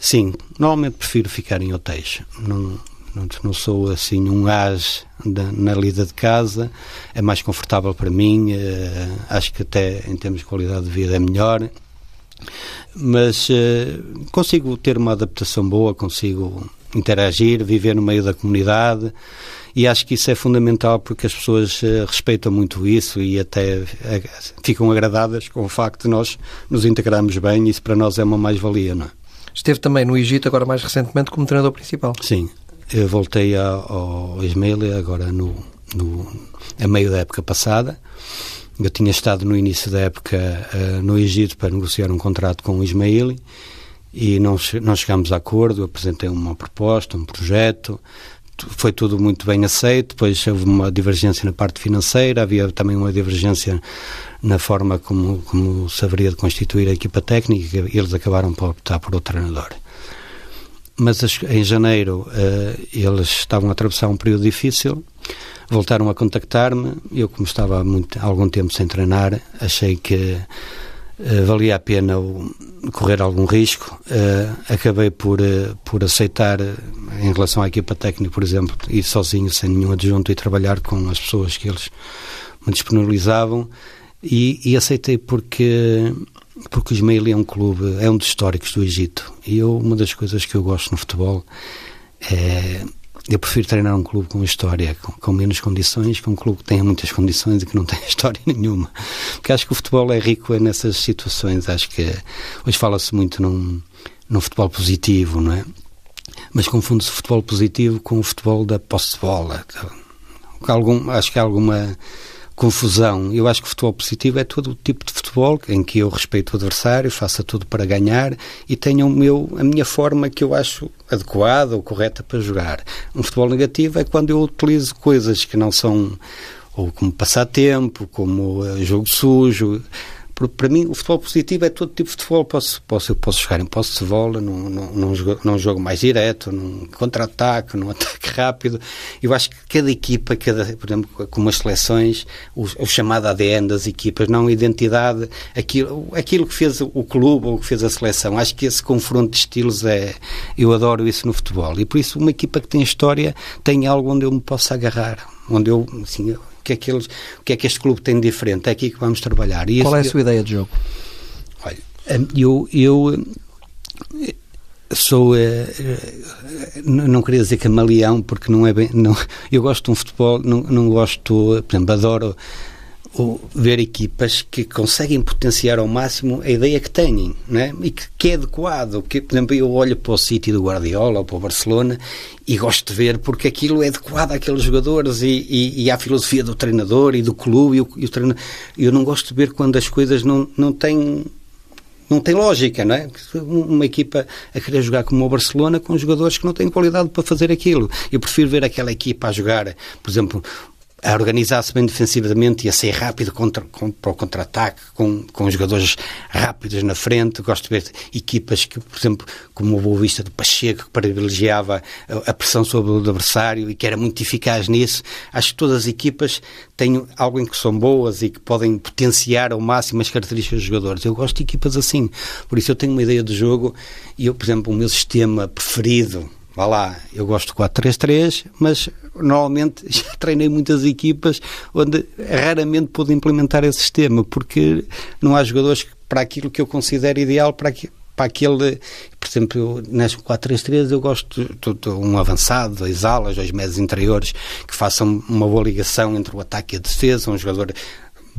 Sim, normalmente prefiro ficar em hotéis. Não, não, não sou assim um as na lida de casa, é mais confortável para mim, eh, acho que até em termos de qualidade de vida é melhor, mas eh, consigo ter uma adaptação boa, consigo interagir, viver no meio da comunidade e acho que isso é fundamental porque as pessoas uh, respeitam muito isso e até ficam agradadas com o facto de nós nos integrarmos bem isso para nós é uma mais-valia, não é? Esteve também no Egito, agora mais recentemente, como treinador principal. Sim, eu voltei ao Ismaili agora no, no, a meio da época passada. Eu tinha estado no início da época uh, no Egito para negociar um contrato com o Ismaili e não, não chegámos a acordo. Eu apresentei uma proposta, um projeto, foi tudo muito bem aceito. Depois houve uma divergência na parte financeira, havia também uma divergência na forma como, como se haveria de constituir a equipa técnica eles acabaram por optar por outro treinador. Mas em janeiro uh, eles estavam a atravessar um período difícil, voltaram a contactar-me. Eu, como estava há, muito, há algum tempo sem treinar, achei que Uh, valia a pena correr algum risco. Uh, acabei por, por aceitar, em relação à equipa técnica, por exemplo, ir sozinho, sem nenhum adjunto, e trabalhar com as pessoas que eles me disponibilizavam. E, e aceitei porque, porque o Ismaili é um clube, é um dos históricos do Egito. E eu, uma das coisas que eu gosto no futebol é. Eu prefiro treinar um clube com história, com, com menos condições, que um clube que tenha muitas condições e que não tenha história nenhuma. Porque acho que o futebol é rico é nessas situações. Acho que hoje fala-se muito num, num futebol positivo, não é? Mas confunde-se o futebol positivo com o futebol da posse de bola. Algum, acho que há alguma confusão. Eu acho que futebol positivo é todo o tipo de futebol em que eu respeito o adversário, faça tudo para ganhar e tenha o meu, a minha forma que eu acho adequada ou correta para jogar. Um futebol negativo é quando eu utilizo coisas que não são ou como passatempo, como uh, jogo sujo, porque para mim o futebol positivo é todo tipo de futebol. Posso, posso, eu posso jogar em posse de bola, num, num, num, jogo, num jogo mais direto, num contra-ataque, num ataque rápido. Eu acho que cada equipa, cada, por exemplo, como as seleções, o, o chamado ADN das equipas, não identidade, aquilo, aquilo que fez o clube ou que fez a seleção. Acho que esse confronto de estilos é. Eu adoro isso no futebol. E por isso, uma equipa que tem história tem algo onde eu me possa agarrar, onde eu, assim, que é que, eles, o que é que este clube tem de diferente, é aqui que vamos trabalhar. E Qual é a sua ideia de jogo? Olha, eu, eu sou uh, não queria dizer camaleão porque não é bem não, eu gosto de um futebol não, não gosto por exemplo adoro ver equipas que conseguem potenciar ao máximo a ideia que têm né? e que, que é adequado. Que, por exemplo, eu olho para o City do Guardiola ou para o Barcelona e gosto de ver porque aquilo é adequado àqueles jogadores e, e, e à filosofia do treinador e do clube. E o, e o. Eu não gosto de ver quando as coisas não, não têm não tem lógica, não é? Uma equipa a querer jogar como o Barcelona com jogadores que não têm qualidade para fazer aquilo. Eu prefiro ver aquela equipa a jogar, por exemplo, a organizar-se bem defensivamente e a ser rápido contra, com, para o contra-ataque, com, com jogadores rápidos na frente. Gosto de ver equipas que, por exemplo, como o Boa Vista do Pacheco, que privilegiava a, a pressão sobre o adversário e que era muito eficaz nisso. Acho que todas as equipas têm algo em que são boas e que podem potenciar ao máximo as características dos jogadores. Eu gosto de equipas assim. Por isso eu tenho uma ideia de jogo e eu, por exemplo, o meu sistema preferido vá lá, eu gosto de 4-3-3, mas normalmente já treinei muitas equipas onde raramente pude implementar esse sistema, porque não há jogadores para aquilo que eu considero ideal para, para aquele. Por exemplo, nas 4-3-3 eu gosto de, de, um avançado, dois alas, dois médios interiores que façam uma boa ligação entre o ataque e a defesa, um jogador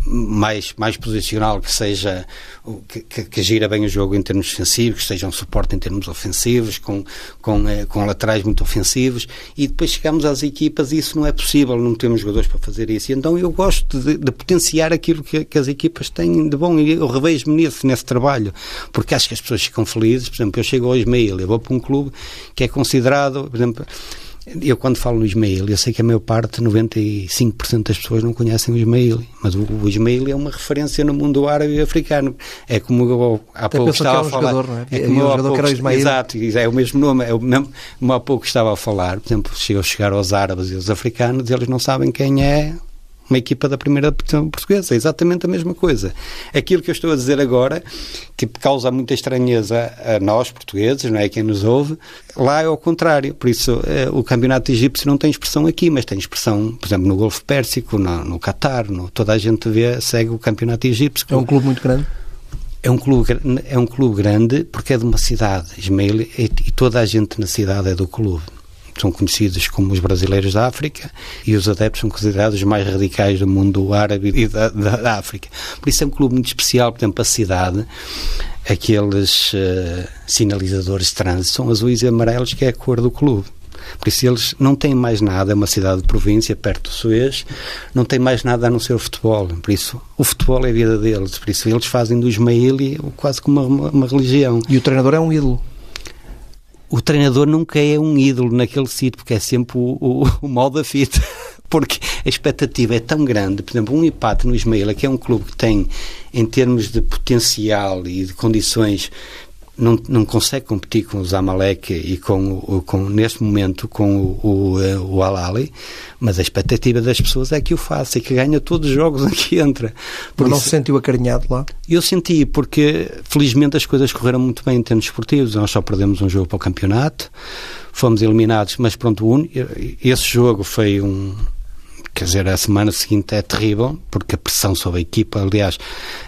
mais, mais posicional, que seja que, que, que, gira bem o jogo em termos defensivos, que seja um suporte em termos ofensivos, com, com, eh, com laterais muito ofensivos, e depois chegamos às equipas e isso não é possível, não temos jogadores para fazer isso. Então eu gosto de, de potenciar aquilo que, que, as equipas têm de bom e eu revejo-me nesse, trabalho, porque acho que as pessoas ficam felizes. Por exemplo, eu chego ao Ismael, eu vou para um clube que é considerado, por exemplo, eu quando falo no Ismail, eu sei que a maior parte, 95% das pessoas não conhecem o Ismail, mas o, o Ismail é uma referência no mundo árabe e africano. É como eu há Até pouco estava é um a falar. Jogador, é? é como. Exato, é o mesmo nome, é o mesmo, como há pouco estava a falar. Por exemplo, chegou a chegar aos árabes e aos africanos, eles não sabem quem é uma equipa da primeira divisão portuguesa. É exatamente a mesma coisa. Aquilo que eu estou a dizer agora, que causa muita estranheza a nós, portugueses, não é? Quem nos ouve, lá é ao contrário. Por isso, eh, o campeonato egípcio não tem expressão aqui, mas tem expressão, por exemplo, no Golfo Pérsico, no, no Catar, no, toda a gente vê, segue o campeonato egípcio. É um clube muito grande? É um clube, é um clube grande porque é de uma cidade, Ismael, e, e toda a gente na cidade é do clube são conhecidos como os brasileiros da África e os adeptos são considerados os mais radicais do mundo árabe e da, da, da África. Por isso é um clube muito especial, por exemplo, a cidade, aqueles uh, sinalizadores de trânsito são azuis e amarelos, que é a cor do clube. Por isso eles não têm mais nada, é uma cidade de província, perto do Suez, não tem mais nada a não ser o futebol. Por isso, o futebol é a vida deles. Por isso, eles fazem do Ismaili quase como uma, uma religião. E o treinador é um ídolo o treinador nunca é um ídolo naquele sítio, porque é sempre o, o, o mal da fita. Porque a expectativa é tão grande. Por exemplo, um empate no Ismaila, que é um clube que tem, em termos de potencial e de condições não, não consegue competir com o Zamalek e com, com neste momento com o, o, eh, o Al-Ali, mas a expectativa das pessoas é que o faça e que ganha todos os jogos em que entra. Por mas isso, não se sentiu acarinhado lá? Eu senti, porque felizmente as coisas correram muito bem em termos esportivos. Nós só perdemos um jogo para o campeonato, fomos eliminados, mas pronto, esse jogo foi um Quer dizer, a semana seguinte é terrível, porque a pressão sobre a equipa, aliás,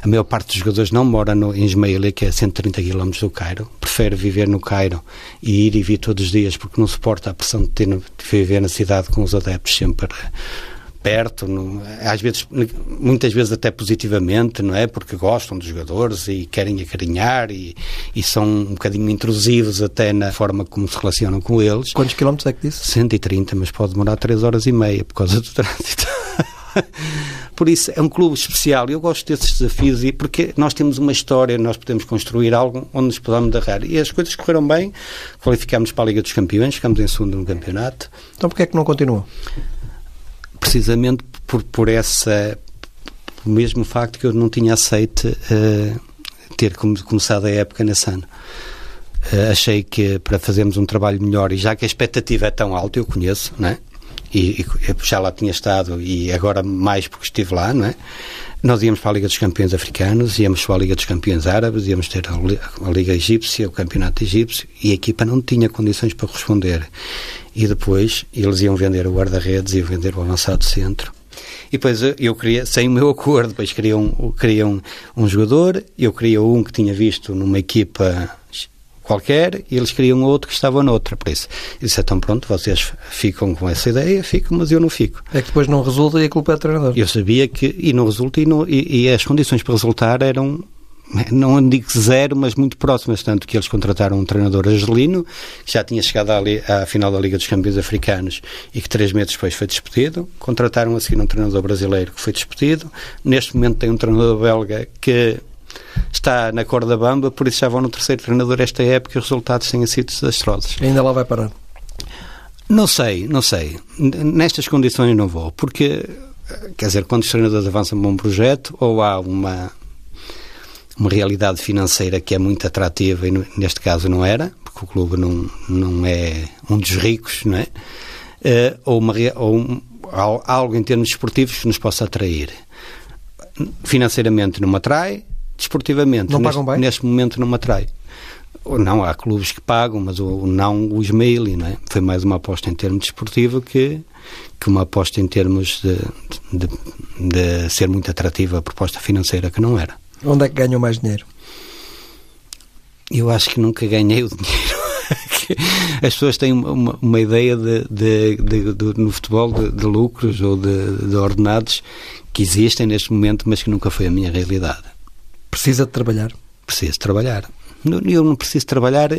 a maior parte dos jogadores não mora no, em Ismaília, que é a 130 km do Cairo, prefere viver no Cairo e ir e vir todos os dias, porque não suporta a pressão de ter de viver na cidade com os adeptos sempre perto, no, às vezes, muitas vezes até positivamente, não é? Porque gostam dos jogadores e querem acarinhar e, e são um bocadinho intrusivos até na forma como se relacionam com eles. Quantos quilómetros é que disse? 130, mas pode demorar 3 horas e meia por causa do trânsito. Por isso, é um clube especial. Eu gosto desses desafios e porque nós temos uma história, nós podemos construir algo onde nos podemos agarrar. E as coisas correram bem, qualificámos para a Liga dos Campeões, ficamos em segundo no campeonato. Então, porquê é que não continua? Precisamente por, por essa o mesmo facto que eu não tinha aceito uh, ter começado a época nesse ano. Uh, achei que para fazermos um trabalho melhor, e já que a expectativa é tão alta, eu conheço, não é? E, e já lá tinha estado, e agora mais porque estive lá, não é? Nós íamos para a Liga dos Campeões Africanos, íamos para a Liga dos Campeões Árabes, íamos ter a Liga Egípcia, o Campeonato Egípcio, e a equipa não tinha condições para responder. E depois eles iam vender o guarda-redes, iam vender o avançado centro. E depois eu queria, sem o meu acordo, depois queriam, queriam um jogador, eu queria um que tinha visto numa equipa qualquer e eles queriam outro que estava noutra. Por isso, eu disse, então pronto, vocês ficam com essa ideia, ficam, mas eu não fico. É que depois não resulta e a culpa é do treinador. Eu sabia que, e não resulta, e, não, e, e as condições para resultar eram não digo zero, mas muito próximas, tanto que eles contrataram um treinador argelino, que já tinha chegado à, à, final da Liga dos Campeões Africanos e que três meses depois foi despedido. Contrataram a seguir um treinador brasileiro que foi despedido. Neste momento tem um treinador belga que está na corda bamba, por isso já vão no terceiro treinador esta época e os resultados têm sido desastrosos. Ainda lá vai parar? Não sei, não sei. Nestas condições não vou, porque, quer dizer, quando os treinadores avançam para um projeto, ou há uma, uma realidade financeira que é muito atrativa, e neste caso não era, porque o clube não, não é um dos ricos, não é? Uh, ou, uma, ou um, algo em termos esportivos que nos possa atrair. Financeiramente não me atrai, desportivamente não neste, neste momento não me atrai. Não, há clubes que pagam, mas o, não o Ismaili, não é? Foi mais uma aposta em termos desportivo que, que uma aposta em termos de, de, de ser muito atrativa a proposta financeira, que não era. Onde é que ganham mais dinheiro? Eu acho que nunca ganhei o dinheiro. As pessoas têm uma, uma ideia de, de, de, de, no futebol de, lucros ou de, ordenados que existem neste momento, mas que nunca foi a minha realidade. Precisa de trabalhar? Preciso trabalhar. Eu não preciso trabalhar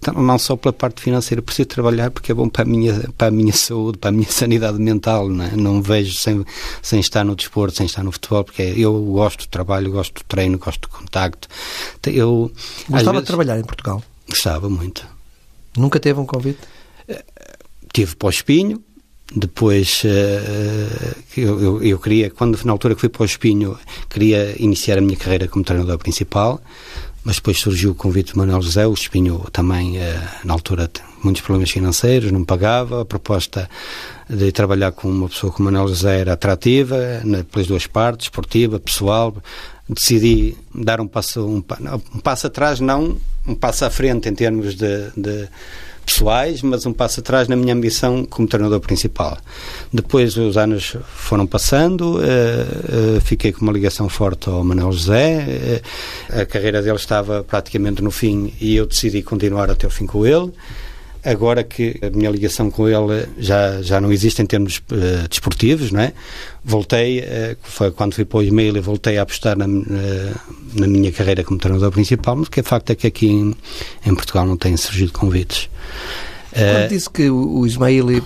então, não só pela parte financeira, preciso trabalhar porque é bom para a minha, para a minha saúde, para a minha sanidade mental. Não, é? não vejo sem, sem estar no desporto, sem estar no futebol, porque eu gosto do trabalho, gosto do treino, gosto do contacto. Eu, Gostava vezes, de trabalhar em Portugal? Gostava muito. Nunca teve um convite? Tive para o Espinho, depois uh, eu, eu, eu, queria, quando na altura que fui para o Espinho, queria iniciar a minha carreira como treinador principal mas depois surgiu o convite de Manuel José, o Espinho também, eh, na altura, muitos problemas financeiros, não pagava, a proposta de trabalhar com uma pessoa como Manuel José era atrativa, pelas duas partes, esportiva, pessoal, decidi dar um passo, um, um passo atrás, não um passo à frente em termos de, de pessoais, mas um passo atrás na minha ambição como treinador principal. Depois os anos foram passando, uh, uh, fiquei com uma ligação forte ao Manuel José, uh, a carreira dele estava praticamente no fim e eu decidi continuar até o fim com ele agora que a minha ligação com ele já, já não existe em termos uh, desportivos, não é? Voltei, uh, foi quando fui para o e-mail e voltei a apostar na, na minha carreira como treinador principal, mas o que é facto é que aqui em, em Portugal não têm surgido convites. Quando uh, disse que o Ismaili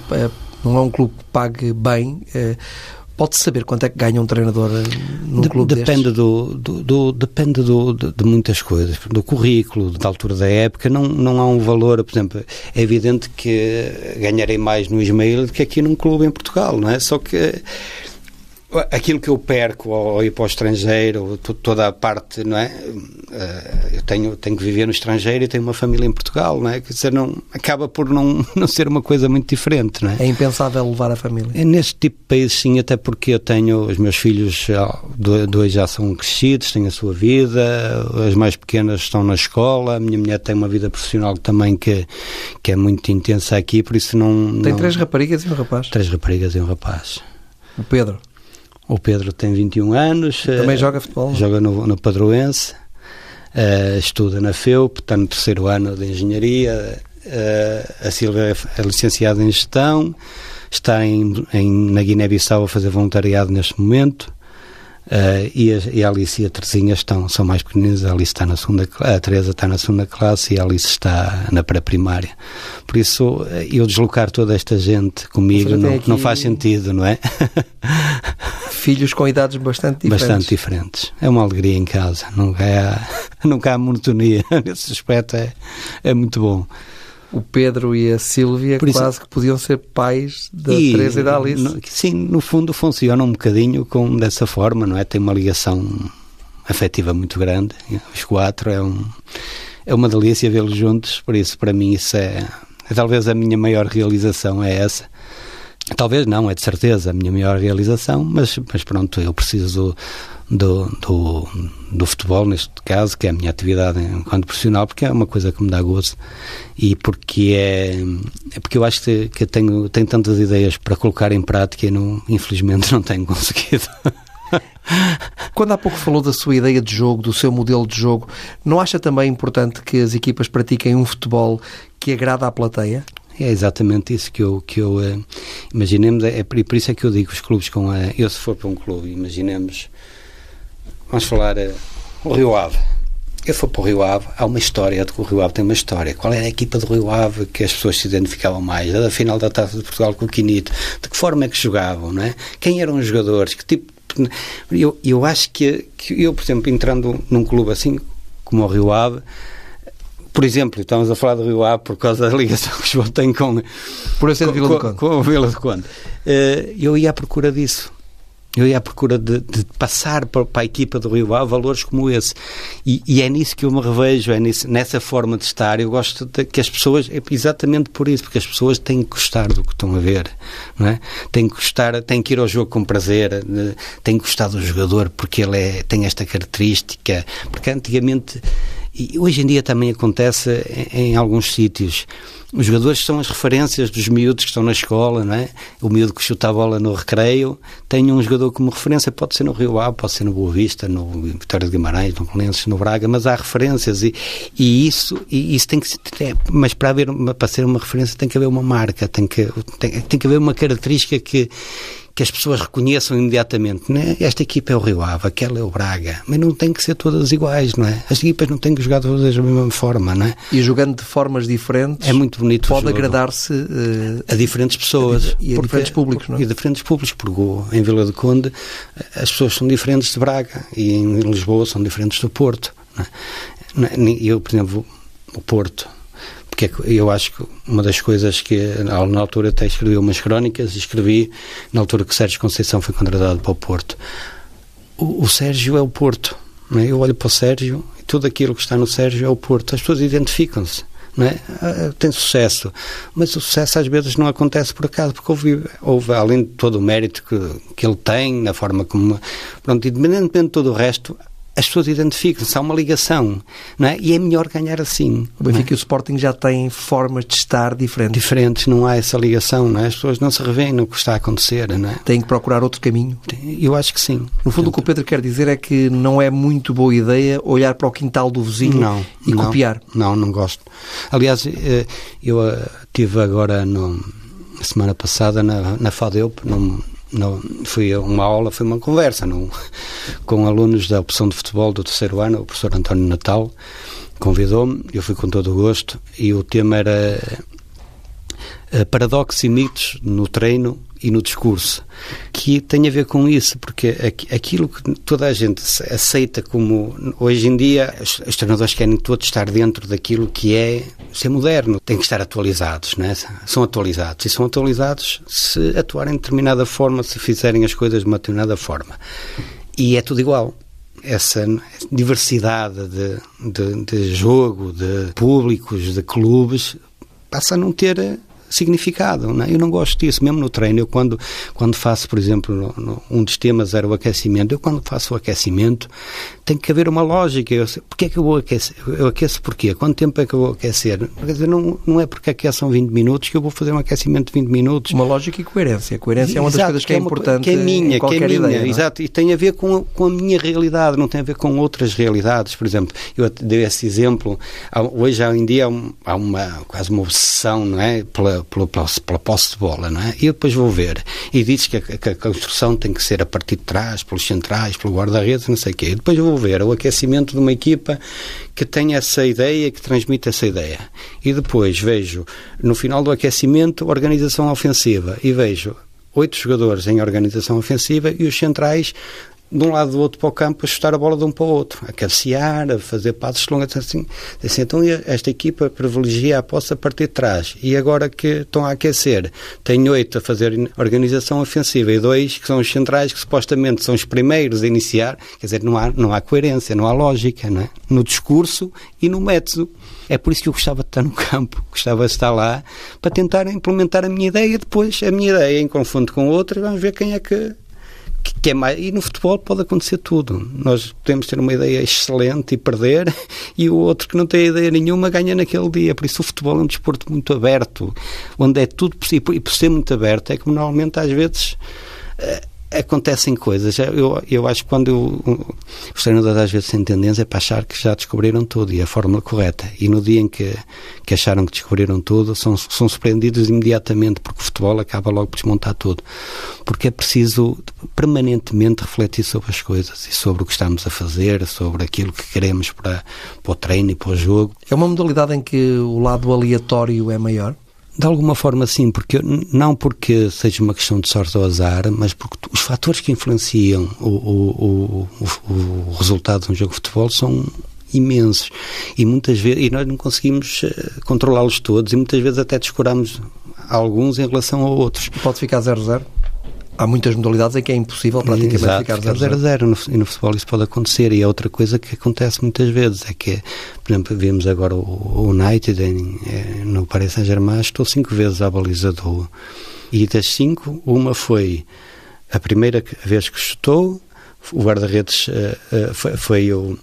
não é um clube que pague bem, Pode saber quanto é que ganha um treinador num de, clube depende do, do, do, depende do, de, de, muitas coisas, do currículo, da altura da época, não, não há um valor, por exemplo, é evidente que ganharei mais no Ismael do que aqui num clube em Portugal, não é? Só que aquilo que eu perco ao ir para o estrangeiro, toda a parte, não é? Eh, eu tenho, tenho que viver no estrangeiro e tenho uma família em Portugal, não é? Quer dizer, não, acaba por não, não ser uma coisa muito diferente, não é? É impensável levar a família. É neste tipo de país, sim, até porque eu tenho, os meus filhos, dois já são crescidos, têm a sua vida, as mais pequenas estão na escola, a minha mulher tem uma vida profissional também que, que é muito intensa aqui, por isso não... Tem não... três raparigas e um rapaz? Três raparigas e um rapaz. O Pedro? O Pedro tem 21 anos. Também uh, joga futebol? É? Joga no, no Padroense, uh, estuda na FEUP, está no terceiro ano de Engenharia. Uh, a Silvia é licenciada em Gestão, está em, em na Guiné-Bissau a fazer voluntariado neste momento. Uh, e, a, e a Alice e a Terezinha estão, são mais pequeninas, a Alice está na segunda a Teresa está na segunda classe e a Alice está na pré-primária. Por isso, eu deslocar toda esta gente comigo não, não faz sentido, não é? Filhos com idades bastante diferentes. Bastante diferentes. É uma alegria em casa, nunca há, nunca há monotonia. Nesse aspecto é, é muito bom o Pedro e a Sílvia isso, quase que podiam ser pais da e, Teresa e da Alice. No, sim, no fundo funcionam um bocadinho com, dessa forma, não é? Tem uma ligação afetiva muito grande. Os quatro é, um, é uma delícia vê-los juntos, por isso para mim isso é, é talvez a minha maior realização é essa. Talvez não, é de certeza a minha maior realização, mas, mas pronto, eu preciso do, do, do, futebol, neste caso, que é a minha atividade enquanto profissional, porque é uma coisa que me dá gozo e porque é, é porque eu acho que, que tenho, tenho tantas ideias para colocar em prática e não, infelizmente não tenho conseguido. Quando há pouco falou da sua ideia de jogo, do seu modelo de jogo, não acha também importante que as equipas pratiquem um futebol que agrada à plateia? É exatamente isso que eu, que eu uh, imaginemos, é, é por isso é que eu digo os clubes com a, eu se for para um clube, imaginemos Vamos falar uh, o Rio Ave. Eu for para o Rio Ave, há uma história o Rio Ave tem uma história. Qual era a equipa do Rio Ave que as pessoas se identificavam mais? Da final da Taça de Portugal com o Quinito. De que forma é que jogavam, não é? Quem eram os jogadores? Que tipo eu, eu acho que, que eu, por exemplo, entrando num clube assim como o Rio Ave, por exemplo, estamos a falar do Rio Ave por causa da ligação que o João tem com, por com, Vila com, com a Vila do Conde. Uh, eu ia à procura disso. Eu ia à procura de, de passar para, para, a equipa do Rio Ave valores como esse. E, e, é nisso que eu me revejo, é nisso, nessa forma de estar. Eu gosto de, que as pessoas, é exatamente por isso, porque as pessoas têm que gostar do que estão a ver, não é? Têm que gostar, têm que ir ao jogo com prazer, têm que gostar do jogador porque ele é, tem esta característica. Porque antigamente, e hoje em dia também acontece em, em alguns sítios, os jogadores são as referências dos miúdos que estão na escola, não é? O miúdo que chuta a bola no recreio tem um jogador como referência, pode ser no Rio Ave, pode ser no Boa Vista, no Vitória de Guimarães, no Colenses, no Braga, mas há referências e, e isso e isso tem que ser, mas para haver para ser uma referência tem que haver uma marca, tem que tem, tem que haver uma característica que que as pessoas reconheçam imediatamente. Né? Esta equipa é o Rio Ave, aquela é o Braga, mas não tem que ser todas iguais, não é? As equipas não têm que jogar todas da mesma forma, não é? E jogando de formas diferentes, é muito bonito. Pode agradar-se uh, a diferentes pessoas e a diferentes públicos, não é? E a diferentes públicos, porque em Vila de Conde as pessoas são diferentes de Braga e em Lisboa são diferentes do Porto. Não é? Eu, por exemplo, o Porto porque é eu acho que uma das coisas que na altura até escrevi umas crónicas e escrevi na altura que Sérgio Conceição foi contratado para o Porto o, o Sérgio é o Porto é? eu olho para o Sérgio e tudo aquilo que está no Sérgio é o Porto as pessoas identificam-se é? Ah, tem sucesso, mas o sucesso às vezes não acontece por acaso, porque houve, houve além de todo o mérito que, que ele tem, na forma como. Pronto, independentemente de todo o resto, as pessoas identificam-se, há uma ligação, não é? E é melhor ganhar assim. O Benfica é? e o Sporting já têm formas de estar diferentes. Diferentes, não há essa ligação, não é? As pessoas não se revêem no que está a acontecer, não é? Têm que procurar outro caminho. Eu acho que sim. No fundo, o que o Pedro quer dizer é que não é muito boa ideia olhar para o quintal do vizinho não, e não, copiar. Não, não gosto. Aliás, eh, eu tive agora no semana passada na, na FADEUP, num, não, foi uma aula, foi uma conversa não, com alunos da opção de futebol do terceiro ano, o professor António Natal convidou-me, eu fui com todo o gosto e o tema era paradoxos e mitos no treino e no discurso, que tem a ver com isso, porque aquilo que toda a gente aceita como hoje em dia, os treinadores querem todos estar dentro daquilo que é ser moderno, têm que estar atualizados, não é? São atualizados e são atualizados se atuarem de determinada forma, se fizerem as coisas de uma determinada forma. E é tudo igual essa diversidade de, de, de, jogo, de públicos, de clubes, passa a não ter significado. Não é? Eu não gosto disso, mesmo no treino. Eu, quando, quando faço, por exemplo, no, no, um dos temas era o aquecimento. Eu, quando faço o aquecimento, tem que haver uma lógica. Eu, porquê é que eu vou aquecer? Eu aqueço porquê? Quanto tempo é que eu vou aquecer? Quer dizer, não, não é porque aqueçam 20 minutos que eu vou fazer um aquecimento de 20 minutos. Uma lógica e coerência. A coerência é uma das exato, coisas que, é, uma, importante que é minha, que é minha, ideia, é? exato. E tem a ver com, com a minha realidade, não tem a ver com outras realidades. Por exemplo, eu dei esse exemplo. Hoje, em dia, há uma, quase uma obsessão, não é? Pela, pela, pela posse de bola, não é? E eu depois vou ver. E diz que a, que a construção tem que ser a partir de trás, pelos centrais, pelo guarda-redes, não sei o quê. E depois vou ver o aquecimento de uma equipa que tem essa ideia, que transmite essa ideia. E depois vejo, no final do aquecimento, organização ofensiva. E vejo oito jogadores em organização ofensiva e os centrais de um lado do outro para o campo a chutar a bola de um para o outro, a cabecear, a fazer passos longos, assim, assim. Então esta equipa privilegia a posse a partir de trás. E agora que estão a aquecer, tem oito a fazer organização ofensiva e dois que são os centrais, que supostamente são os primeiros a iniciar. Quer dizer, não há, não há coerência, não há lógica, não é? No discurso e no método. É por isso que eu gostava de estar no campo, gostava de estar lá, para tentar implementar a minha ideia. Depois, a minha ideia em confronto com outra, vamos ver quem é que que é mais, e no futebol pode acontecer tudo. Nós podemos ter uma ideia excelente e perder, e o outro que não tem ideia nenhuma ganha naquele dia. Por isso o futebol é um desporto muito aberto, onde é tudo possível. E por ser muito aberto, é que normalmente às vezes eh, acontecem coisas. Eu, eu acho que quando eu, os treinadores às vezes têm tendência é para achar que já descobriram tudo e a fórmula correta. E no dia em que, que acharam que descobriram tudo, são, são surpreendidos imediatamente, porque o futebol acaba logo por desmontar tudo. Porque é preciso permanentemente refletir sobre as coisas e sobre o que estamos a fazer, sobre aquilo que queremos para, para o treino e para o jogo. É uma modalidade em que o lado aleatório é maior? De alguma forma, sim, porque não porque seja uma questão de sorte ou azar, mas porque os fatores que influenciam o, o, o, o resultado de um jogo de futebol são imensos. E muitas vezes, e nós não conseguimos uh, controlá-los todos e muitas vezes até descuramos alguns em relação a outros. Pode ficar 0-0? Há muitas modalidades em que é impossível praticamente Exato, ficar 0-0. 0 e no futebol isso pode acontecer. E é outra coisa que acontece muitas vezes é que, por exemplo, vimos agora o United em, eh, no Paris Saint-Germain, estou cinco vezes à baliza do. E das cinco, uma foi a primeira vez que chutou, o guarda-redes uh, uh, foi, foi o,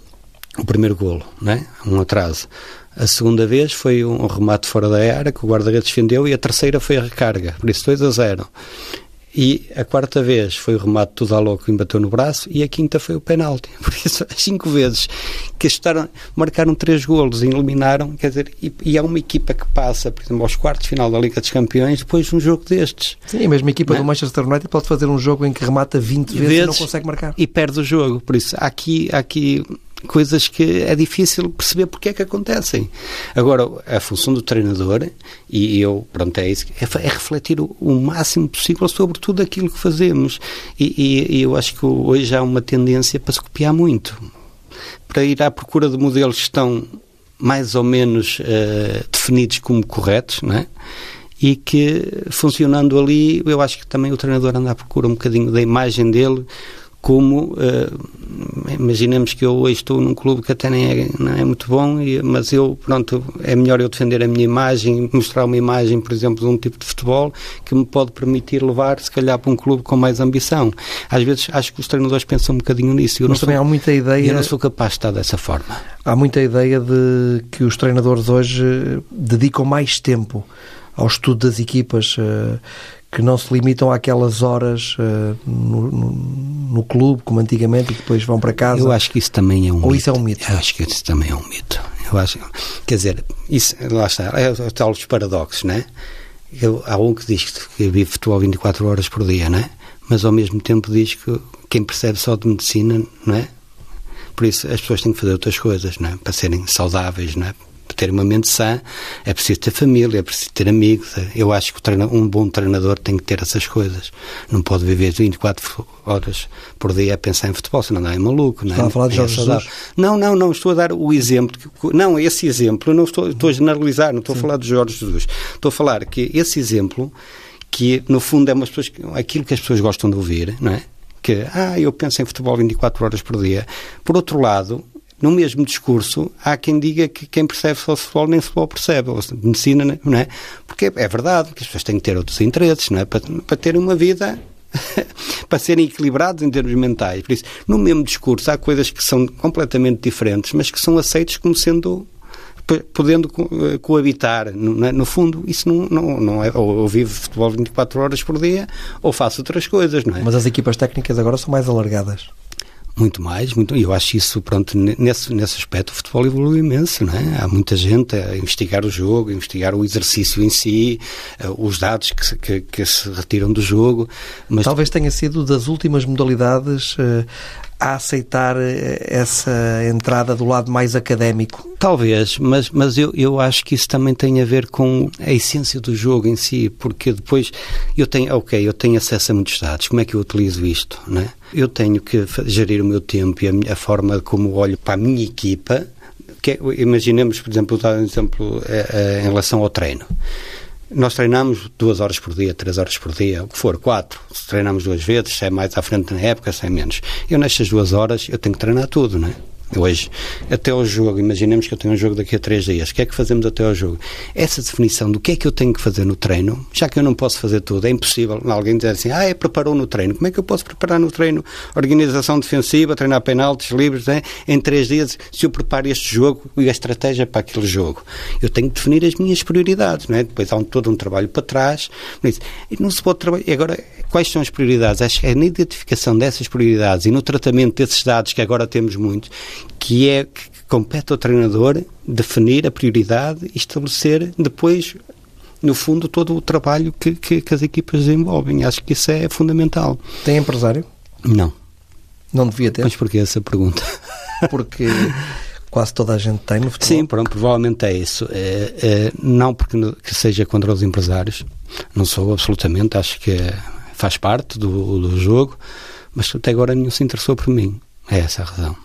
o, primeiro golo, né? um atraso. A segunda vez foi um remate fora da área que o guarda-redes defendeu e a terceira foi a recarga, por isso 2 a 0. E a quarta vez foi o remate tudo a louco que bateu no braço e a quinta foi o penalti. Por isso, as cinco vezes que estaram, marcaram três golos e eliminaram, quer dizer, e, e há uma equipa que passa, por exemplo, aos quartos de final da Liga dos Campeões depois de um jogo destes. Sim, a mesma equipa não? do Manchester United pode fazer um jogo em que remata 20 vezes, vezes e não consegue marcar. E perde o jogo. Por isso, há aqui, há aqui coisas que é difícil perceber porque é que acontecem. Agora, a função do treinador, e eu, pronto, é isso, é, é refletir o, o, máximo possível sobre tudo aquilo que fazemos. E, e, e, eu acho que hoje há uma tendência para se copiar muito, para ir à procura de modelos que estão mais ou menos uh, definidos como corretos, é? e que funcionando ali, eu acho que também o treinador anda à procura um bocadinho da imagem dele como uh, imaginemos que eu hoje estou num clube que até nem é, não é muito bom, e, mas eu, pronto, é melhor eu defender a minha imagem, mostrar uma imagem, por exemplo, de um tipo de futebol que me pode permitir levar, se calhar, para um clube com mais ambição. Às vezes acho que os treinadores pensam um bocadinho nisso. Eu mas também sou, há muita ideia. Eu não sou capaz de estar dessa forma. Há muita ideia de que os treinadores hoje dedicam mais tempo ao estudo das equipas. Uh, que não se limitam àquelas horas uh, no, no, no, clube, como antigamente, e que depois vão para casa. Eu acho que isso também é um Ou mito. isso é um mito? Eu acho que isso também é um mito. Eu acho, quer dizer, isso, lá está, é o tal dos paradoxos, não é? Eu, há um que diz que vive futebol 24 horas por dia, não é? Mas ao mesmo tempo diz que quem percebe só de medicina, não é? Por isso as pessoas têm que fazer outras coisas, não é? Para serem saudáveis, não é? Ter uma mente sã, é preciso ter família, é preciso ter amigos. Eu acho que um bom treinador tem que ter essas coisas. Não pode viver 24 horas por dia a pensar em futebol, senão não é maluco. Não é? Está a falar de é Jorge Jesus? Não, não, não. Estou a dar o exemplo. Não, esse exemplo, não estou, estou a generalizar, não estou Sim. a falar de Jorge Jesus. Estou a falar que esse exemplo, que no fundo é pessoas, aquilo que as pessoas gostam de ouvir, não é? que, ah, eu penso em futebol 24 horas por dia. Por outro lado, no mesmo discurso, há quem diga que quem percebe só futebol nem futebol percebe, ou medicina, não é? Porque é verdade que as pessoas têm que ter outros interesses, não é? Para, para terem uma vida para serem equilibrados em termos mentais. Por isso, no mesmo discurso, há coisas que são completamente diferentes, mas que são aceitas como sendo podendo eh, coabitar. No, é? no fundo, isso não, não, não é. Ou eu vivo futebol 24 horas por dia, ou faço outras coisas, não é? Mas as equipas técnicas agora são mais alargadas. Muito mais, muito, e eu acho isso, pronto, nesse, nesse aspecto o futebol evoluiu imenso, não é? Há muita gente a investigar o jogo, a investigar o exercício em si, uh, os dados que, que, que, se retiram do jogo. Mas... Talvez tenha sido das últimas modalidades uh, a aceitar eh, essa entrada do lado mais académico? Talvez, mas, mas eu, eu acho que isso também tem a ver com a essência do jogo em si, porque depois eu tenho, ok, eu tenho acesso a muitos dados, como é que eu utilizo isto, né? Eu tenho que gerir o meu tempo e a, a forma como olho para a minha equipa, que é, imaginemos, por exemplo, dar um exemplo é, é, em relação ao treino. Nós treinamos duas horas por dia, três horas por dia, o que for, quatro. Se treinamos duas vezes, se é mais à frente na época, se é menos. Eu nestas duas horas, eu tenho que treinar tudo, não é? Hoje, até ao jogo, imaginemos que eu tenho um jogo daqui a três dias, o que é que fazemos até ao jogo? Essa definição do que é que eu tenho que fazer no treino, já que eu não posso fazer tudo, é impossível alguém dizer assim, ah, é preparou no treino, como é que eu posso preparar no treino organização defensiva, treinar penaltis livres, é? em três dias, se eu preparo este jogo e a estratégia para aquele jogo? Eu tenho que definir as minhas prioridades, não é? Depois há um, todo um trabalho para trás, e não se pode trabalhar, agora, quais são as prioridades? Acho que é na identificação dessas prioridades e no tratamento desses dados que agora temos muitos, que é que compete ao treinador definir a prioridade e estabelecer depois no fundo, todo o trabalho que, que, que, as equipas desenvolvem. Acho que isso é fundamental. Tem empresário? Não. Não devia ter? Mas porquê essa pergunta? Porque quase toda a gente tem no futebol. Sim, pronto, provavelmente é isso. É, é, não porque que seja contra os empresários, não sou absolutamente, acho que é, faz parte do, do jogo, mas até agora nenhum se interessou por mim. É essa a razão.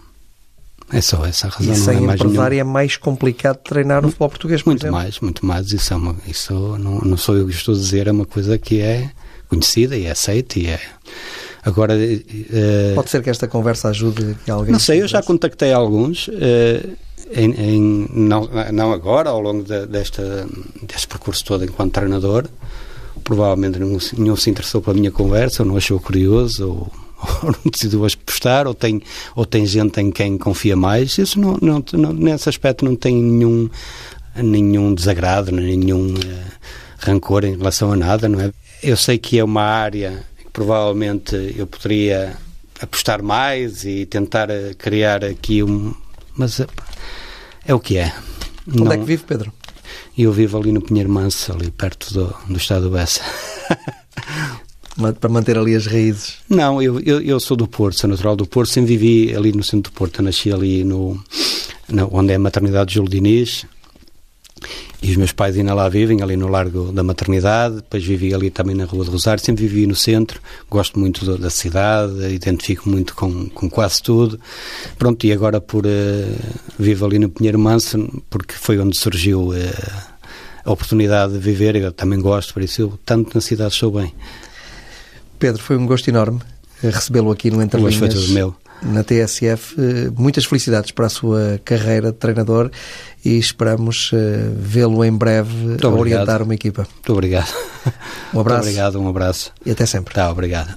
É só essa a razão. E não sem é mais empresário é mais complicado treinar no futebol português, por Muito exemplo. mais, muito mais. Isso, é uma, isso não, não sou eu que estou a dizer, é uma coisa que é conhecida e é aceita e é. Agora, eh, Pode ser que esta conversa ajude alguém... não sei, eu já contactei alguns, eh, em, em- não, não agora, ao longo de- desta, deste percurso todo enquanto treinador. Provavelmente nenhum, se- interessou pela minha conversa, ou não achou curioso, ou, ou não decidiu apostar, ou tem, ou tem gente em quem confia mais. Isso não, não, não- nesse aspecto não tem nenhum, nenhum desagrado, nenhum eh, rancor em relação a nada, não é? Eu sei que é uma área que provavelmente eu poderia apostar mais e tentar eh, criar aqui um. Mas eh, é o que é. Onde Não- é que vive, Pedro? Eu vivo ali no Pinheiro Manso, ali perto do, do estado do Bessa. Para manter ali as raízes. Não, eu, eu, eu sou do Porto, sou natural do Porto, sempre vivi ali no centro do Porto. Eu nasci ali no, no- onde é a maternidade de Júlio Diniz. E os meus pais ainda lá vivem, ali no Largo da Maternidade. Depois vivi ali também na Rua de Rosário. Sempre vivi no centro. Gosto muito da, da cidade, identifico muito com, com quase tudo. Pronto, e agora por eh, vivo ali no Pinheiro Manso, porque foi onde surgiu eh, a oportunidade de viver. Eu também gosto, por isso eu, tanto na cidade estou bem. Pedro, foi um gosto enorme eh, recebê-lo aqui no Entre O gosto foi Linhas, todo meu. Na TSF. Eh, Muitas felicidades para a sua carreira de treinador e esperamos eh, vê-lo em breve a orientar uma equipa. Muito obrigado. Um abraço Muito obrigado, um abraço. e até sempre. Tá, obrigado.